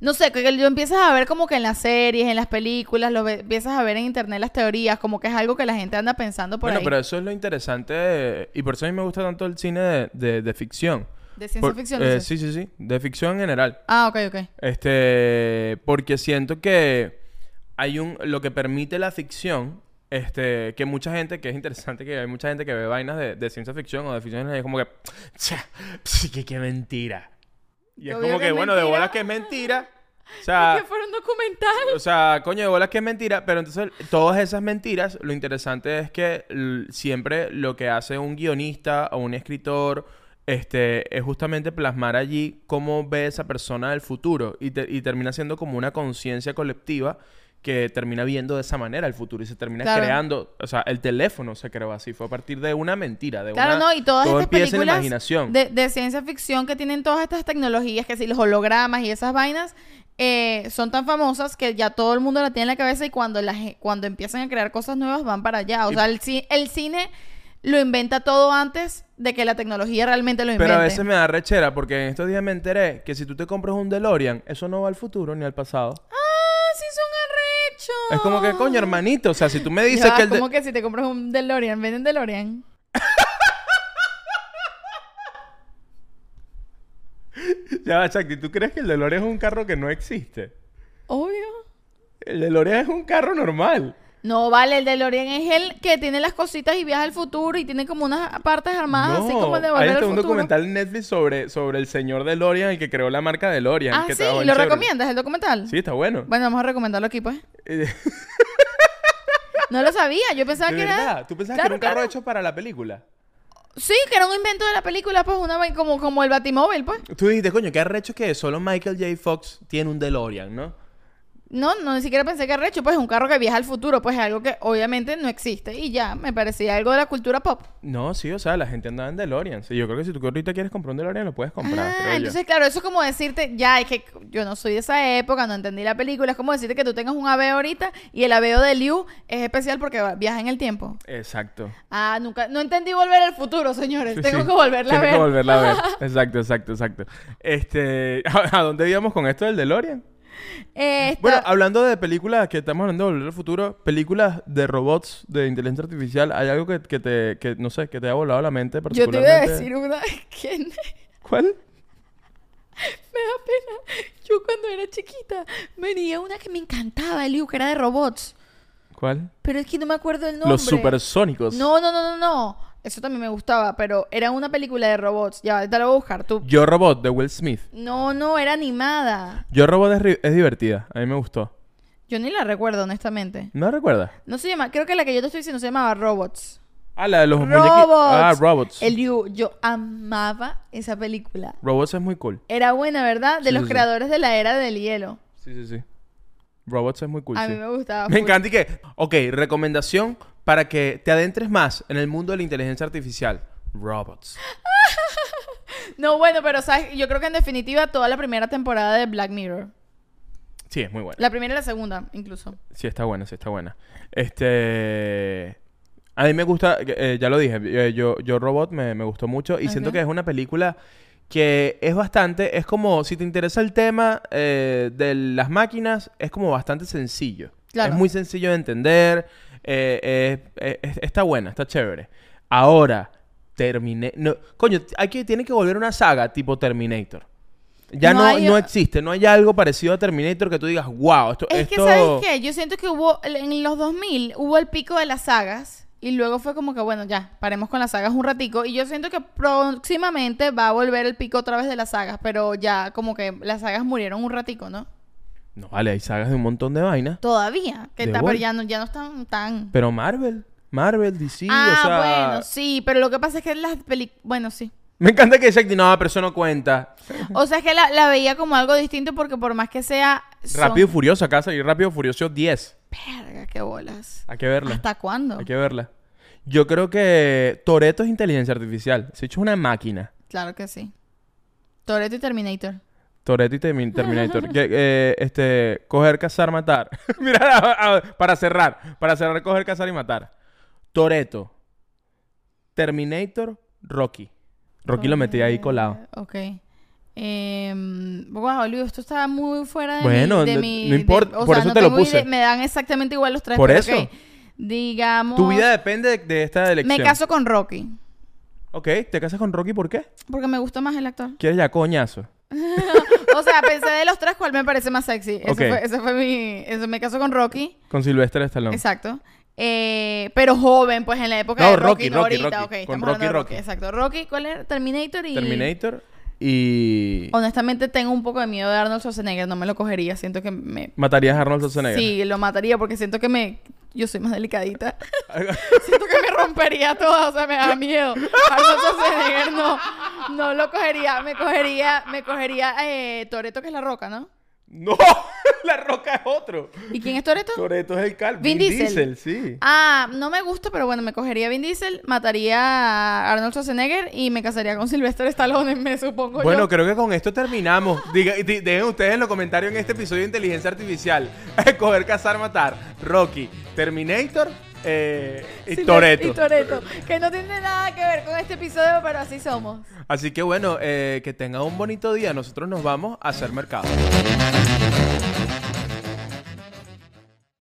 no sé, que lo empiezas a ver como que en las series, en las películas, lo empiezas a ver en internet las teorías, como que es algo que la gente anda pensando por bueno, ahí. pero eso es lo interesante de- y por eso a mí me gusta tanto el cine de, de- de ficción. de ciencia Por- ficción. eh, sí, sí, sí. De ficción en general. Ah, ok, ok. Este, porque siento que hay un, lo que permite la ficción, este, que mucha gente, que es interesante que hay mucha gente que ve vainas de, de ciencia ficción o de ficción y es como que, "Cha, pss, que qué mentira. Y es Obvio como que que, es bueno, de mentira. bolas que es mentira. O *laughs* sea, que fuera un documental. o sea, coño, de bolas que es mentira, pero entonces todas esas mentiras, lo interesante es que l- siempre lo que hace un guionista o un escritor este, es justamente plasmar allí cómo ve esa persona del futuro y, te- y termina siendo como una conciencia colectiva que termina viendo de esa manera el futuro y se termina Claro. creando, o sea, el teléfono se creó así, fue a partir de una mentira, de Claro, una... no, y todas todo estas empieza en la películas imaginación. de, de ciencia ficción que tienen todas estas tecnologías, que si los hologramas y esas vainas, eh, son tan famosas que ya todo el mundo la tiene en la cabeza y cuando, la, cuando empiezan a crear cosas nuevas van para allá. O Y- sea, el, el cine lo inventa todo antes de que la tecnología realmente lo invente. Pero a veces me da rechera porque en estos días me enteré que si tú te compras un DeLorean, eso no va al futuro ni al pasado. ¡Ah, sí son Es como que, coño, hermanito, o sea, si tú me dices Ya que el de- como que si te compras un DeLorean, ¿venden DeLorean? Ya va, Chakti, ¿tú crees que el DeLorean es un carro que no existe? Obvio. El DeLorean es un carro normal. No, vale, el DeLorean es el que tiene las cositas y viaja al futuro y tiene como unas partes armadas, así como el de hay volver al un futuro. documental en Netflix sobre, sobre el señor DeLorean, el que creó la marca DeLorean. Ah, que sí, ¿lo recomiendas el documental? Sí, está bueno. Bueno, vamos a recomendarlo aquí, pues. *laughs* Eh, No lo sabía, yo pensaba ¿De que verdad? era... ¿Tú pensabas Claro, que era un carro claro. hecho para la película? Sí, que era un invento de la película, pues, una como, como el Batimóvil, pues. Tú dijiste, coño, qué arrecho que solo Michael J. Fox tiene un DeLorean, ¿no? No, no, ni siquiera pensé que era hecho, pues, un carro que viaja al futuro, pues, es algo que obviamente no existe y ya, me parecía algo de la cultura pop. No, sí, o sea, la gente andaba en DeLorean. Sí, yo creo que si tú ahorita quieres comprar un DeLorean, lo puedes comprar. Ah, creo yo. entonces, claro, eso es como decirte, ya, es que yo no soy de esa época, no entendí la película, es como decirte que tú tengas un aveo ahorita y el aveo de Liu es especial porque viaja en el tiempo. Exacto. Ah, nunca, no entendí volver al futuro, señores, Sí, tengo sí. que volverla a ver. que volverla a ver. *laughs* Exacto, exacto, exacto. Este, ¿a, *laughs* a dónde íbamos con esto del DeLorean? Esta- Bueno, hablando de películas que estamos hablando de volver al futuro, películas de robots de inteligencia artificial, ¿hay algo que, que te, que, no sé, que te haya volado la mente yo te iba a particularmente? decir una que me ¿Cuál? da pena. Yo cuando era chiquita venía una que me encantaba, Liu, que era de robots. ¿Cuál? Pero es que no me acuerdo el nombre. Los supersónicos. No, no, no, no, no. Eso también me gustaba, pero era una película de robots. Ya, ahorita la voy a buscar. Tú. Yo Robot, de Will Smith. No, no, era animada. Yo Robot es, ri- es divertida. A mí me gustó. Yo ni la recuerdo, honestamente. ¿No recuerdas? No se llama, creo que la que yo te estoy diciendo se llamaba Robots. Ah, la de los muñequitos. Robots. Ah, Robots. El Liu, yo amaba esa película. Robots es muy cool. Era buena, ¿verdad? De Sí, los sí, sí. creadores de la era del hielo. Sí, sí, sí. Robots es muy cool, a sí. mí me gustaba. Me encanta y que... Ok, recomendación para que te adentres más en el mundo de la inteligencia artificial. Robots. *laughs* No, bueno, pero sabes, yo creo que en definitiva toda la primera temporada de Black Mirror. Sí, es muy buena. La primera y la segunda, incluso. Sí, está buena, sí, está buena. Este... A mí me gusta, eh, ya lo dije, eh, yo, yo Robot me, me gustó mucho y siento que es una película que es bastante, es como, si te interesa el tema eh, de las máquinas, es como bastante sencillo. Claro. Es muy sencillo de entender, eh, eh, es- está buena, está chévere. Ahora, terminé, no, coño, hay que, tiene que volver una saga tipo Terminator. Ya No no, hay- no existe, no hay algo parecido a Terminator que tú digas, wow, esto, Es que, esto... ¿sabes qué? Yo siento que hubo, en los 2000, hubo el pico de las sagas. y luego fue como que, bueno, ya, paremos con las sagas un ratico. Y yo siento que próximamente va a volver el pico otra vez de las sagas, pero ya como que las sagas murieron un ratico, ¿no? No, vale, hay sagas de un montón de vainas. Todavía, que está, pero ya no, ya no están tan... Pero Marvel, Marvel, DC, ah, o sea... bueno, sí, pero lo que pasa es que las películas... Bueno, sí. Me encanta que dice, no, pero eso no cuenta. O sea, es que la, la veía como algo distinto porque por más que sea... son- Rápido y Furioso, acá salir Rápido y Furioso 10. Verga, qué bolas. Hay que verla. ¿Hasta cuándo? Hay que verla. Yo creo que Toreto es inteligencia artificial. Se ha hecho una máquina. Claro que sí. Toretto y Terminator. Toreto y Termi- Terminator. Que, eh, este, coger, cazar, matar. *laughs* Mira, a- a- para cerrar. Para cerrar, coger, cazar y matar. Toreto. Terminator, Rocky. Rocky lo metí ahí colado. Ok. Eh, wow, Luis, esto está muy fuera de Bueno, mi... de no- mi- no de- importa, por sea, eso no te lo puse. me dan exactamente igual los tres. Por pero eso. Digamos... Tu vida depende de, de esta elección. Me caso con Rocky. Ok, ¿te casas con Rocky por qué? Porque me gusta más el actor. ¿Quieres ya coñazo? *laughs* o sea, pensé de los tres cuál me parece más sexy. Ese Ok. fue, ese fue mi... Eso, me caso con Rocky. Con Sylvester Stallone. Exacto. Eh, pero joven, pues en la época No, de Rocky, Rocky, no Rocky, ahorita. Rocky. ok, Con Rocky, de Rocky. Exacto. Rocky, ¿cuál era? Terminator y... Terminator y... Honestamente tengo un poco de miedo de Arnold Schwarzenegger, no me lo cogería, siento que me... ¿Matarías a Arnold Schwarzenegger? Sí, lo mataría porque siento que me... Yo soy más delicadita. *laughs* *laughs* siento que me rompería toda, o sea, me da miedo. Arnold no, no lo cogería, me cogería, me cogería eh, Toreto que es la roca, ¿no? ¡No! *laughs* La Roca es otro. ¿Y quién es Toreto? Toreto es el cal. Vin Diesel. sí. Ah, no me gusta, pero bueno, me cogería a Vin Diesel, mataría a Arnold Schwarzenegger y me casaría con Sylvester Stallone, me supongo Bueno, yo. creo que con esto terminamos. *laughs* Diga, di- dejen ustedes en los comentarios en este episodio de Inteligencia Artificial. *laughs* Coger, cazar, matar. Rocky, Terminator eh, y Toreto. Y que no tiene nada que ver con este episodio, pero así somos. Así que bueno, eh, que tengan un bonito día. Nosotros nos vamos a hacer mercado.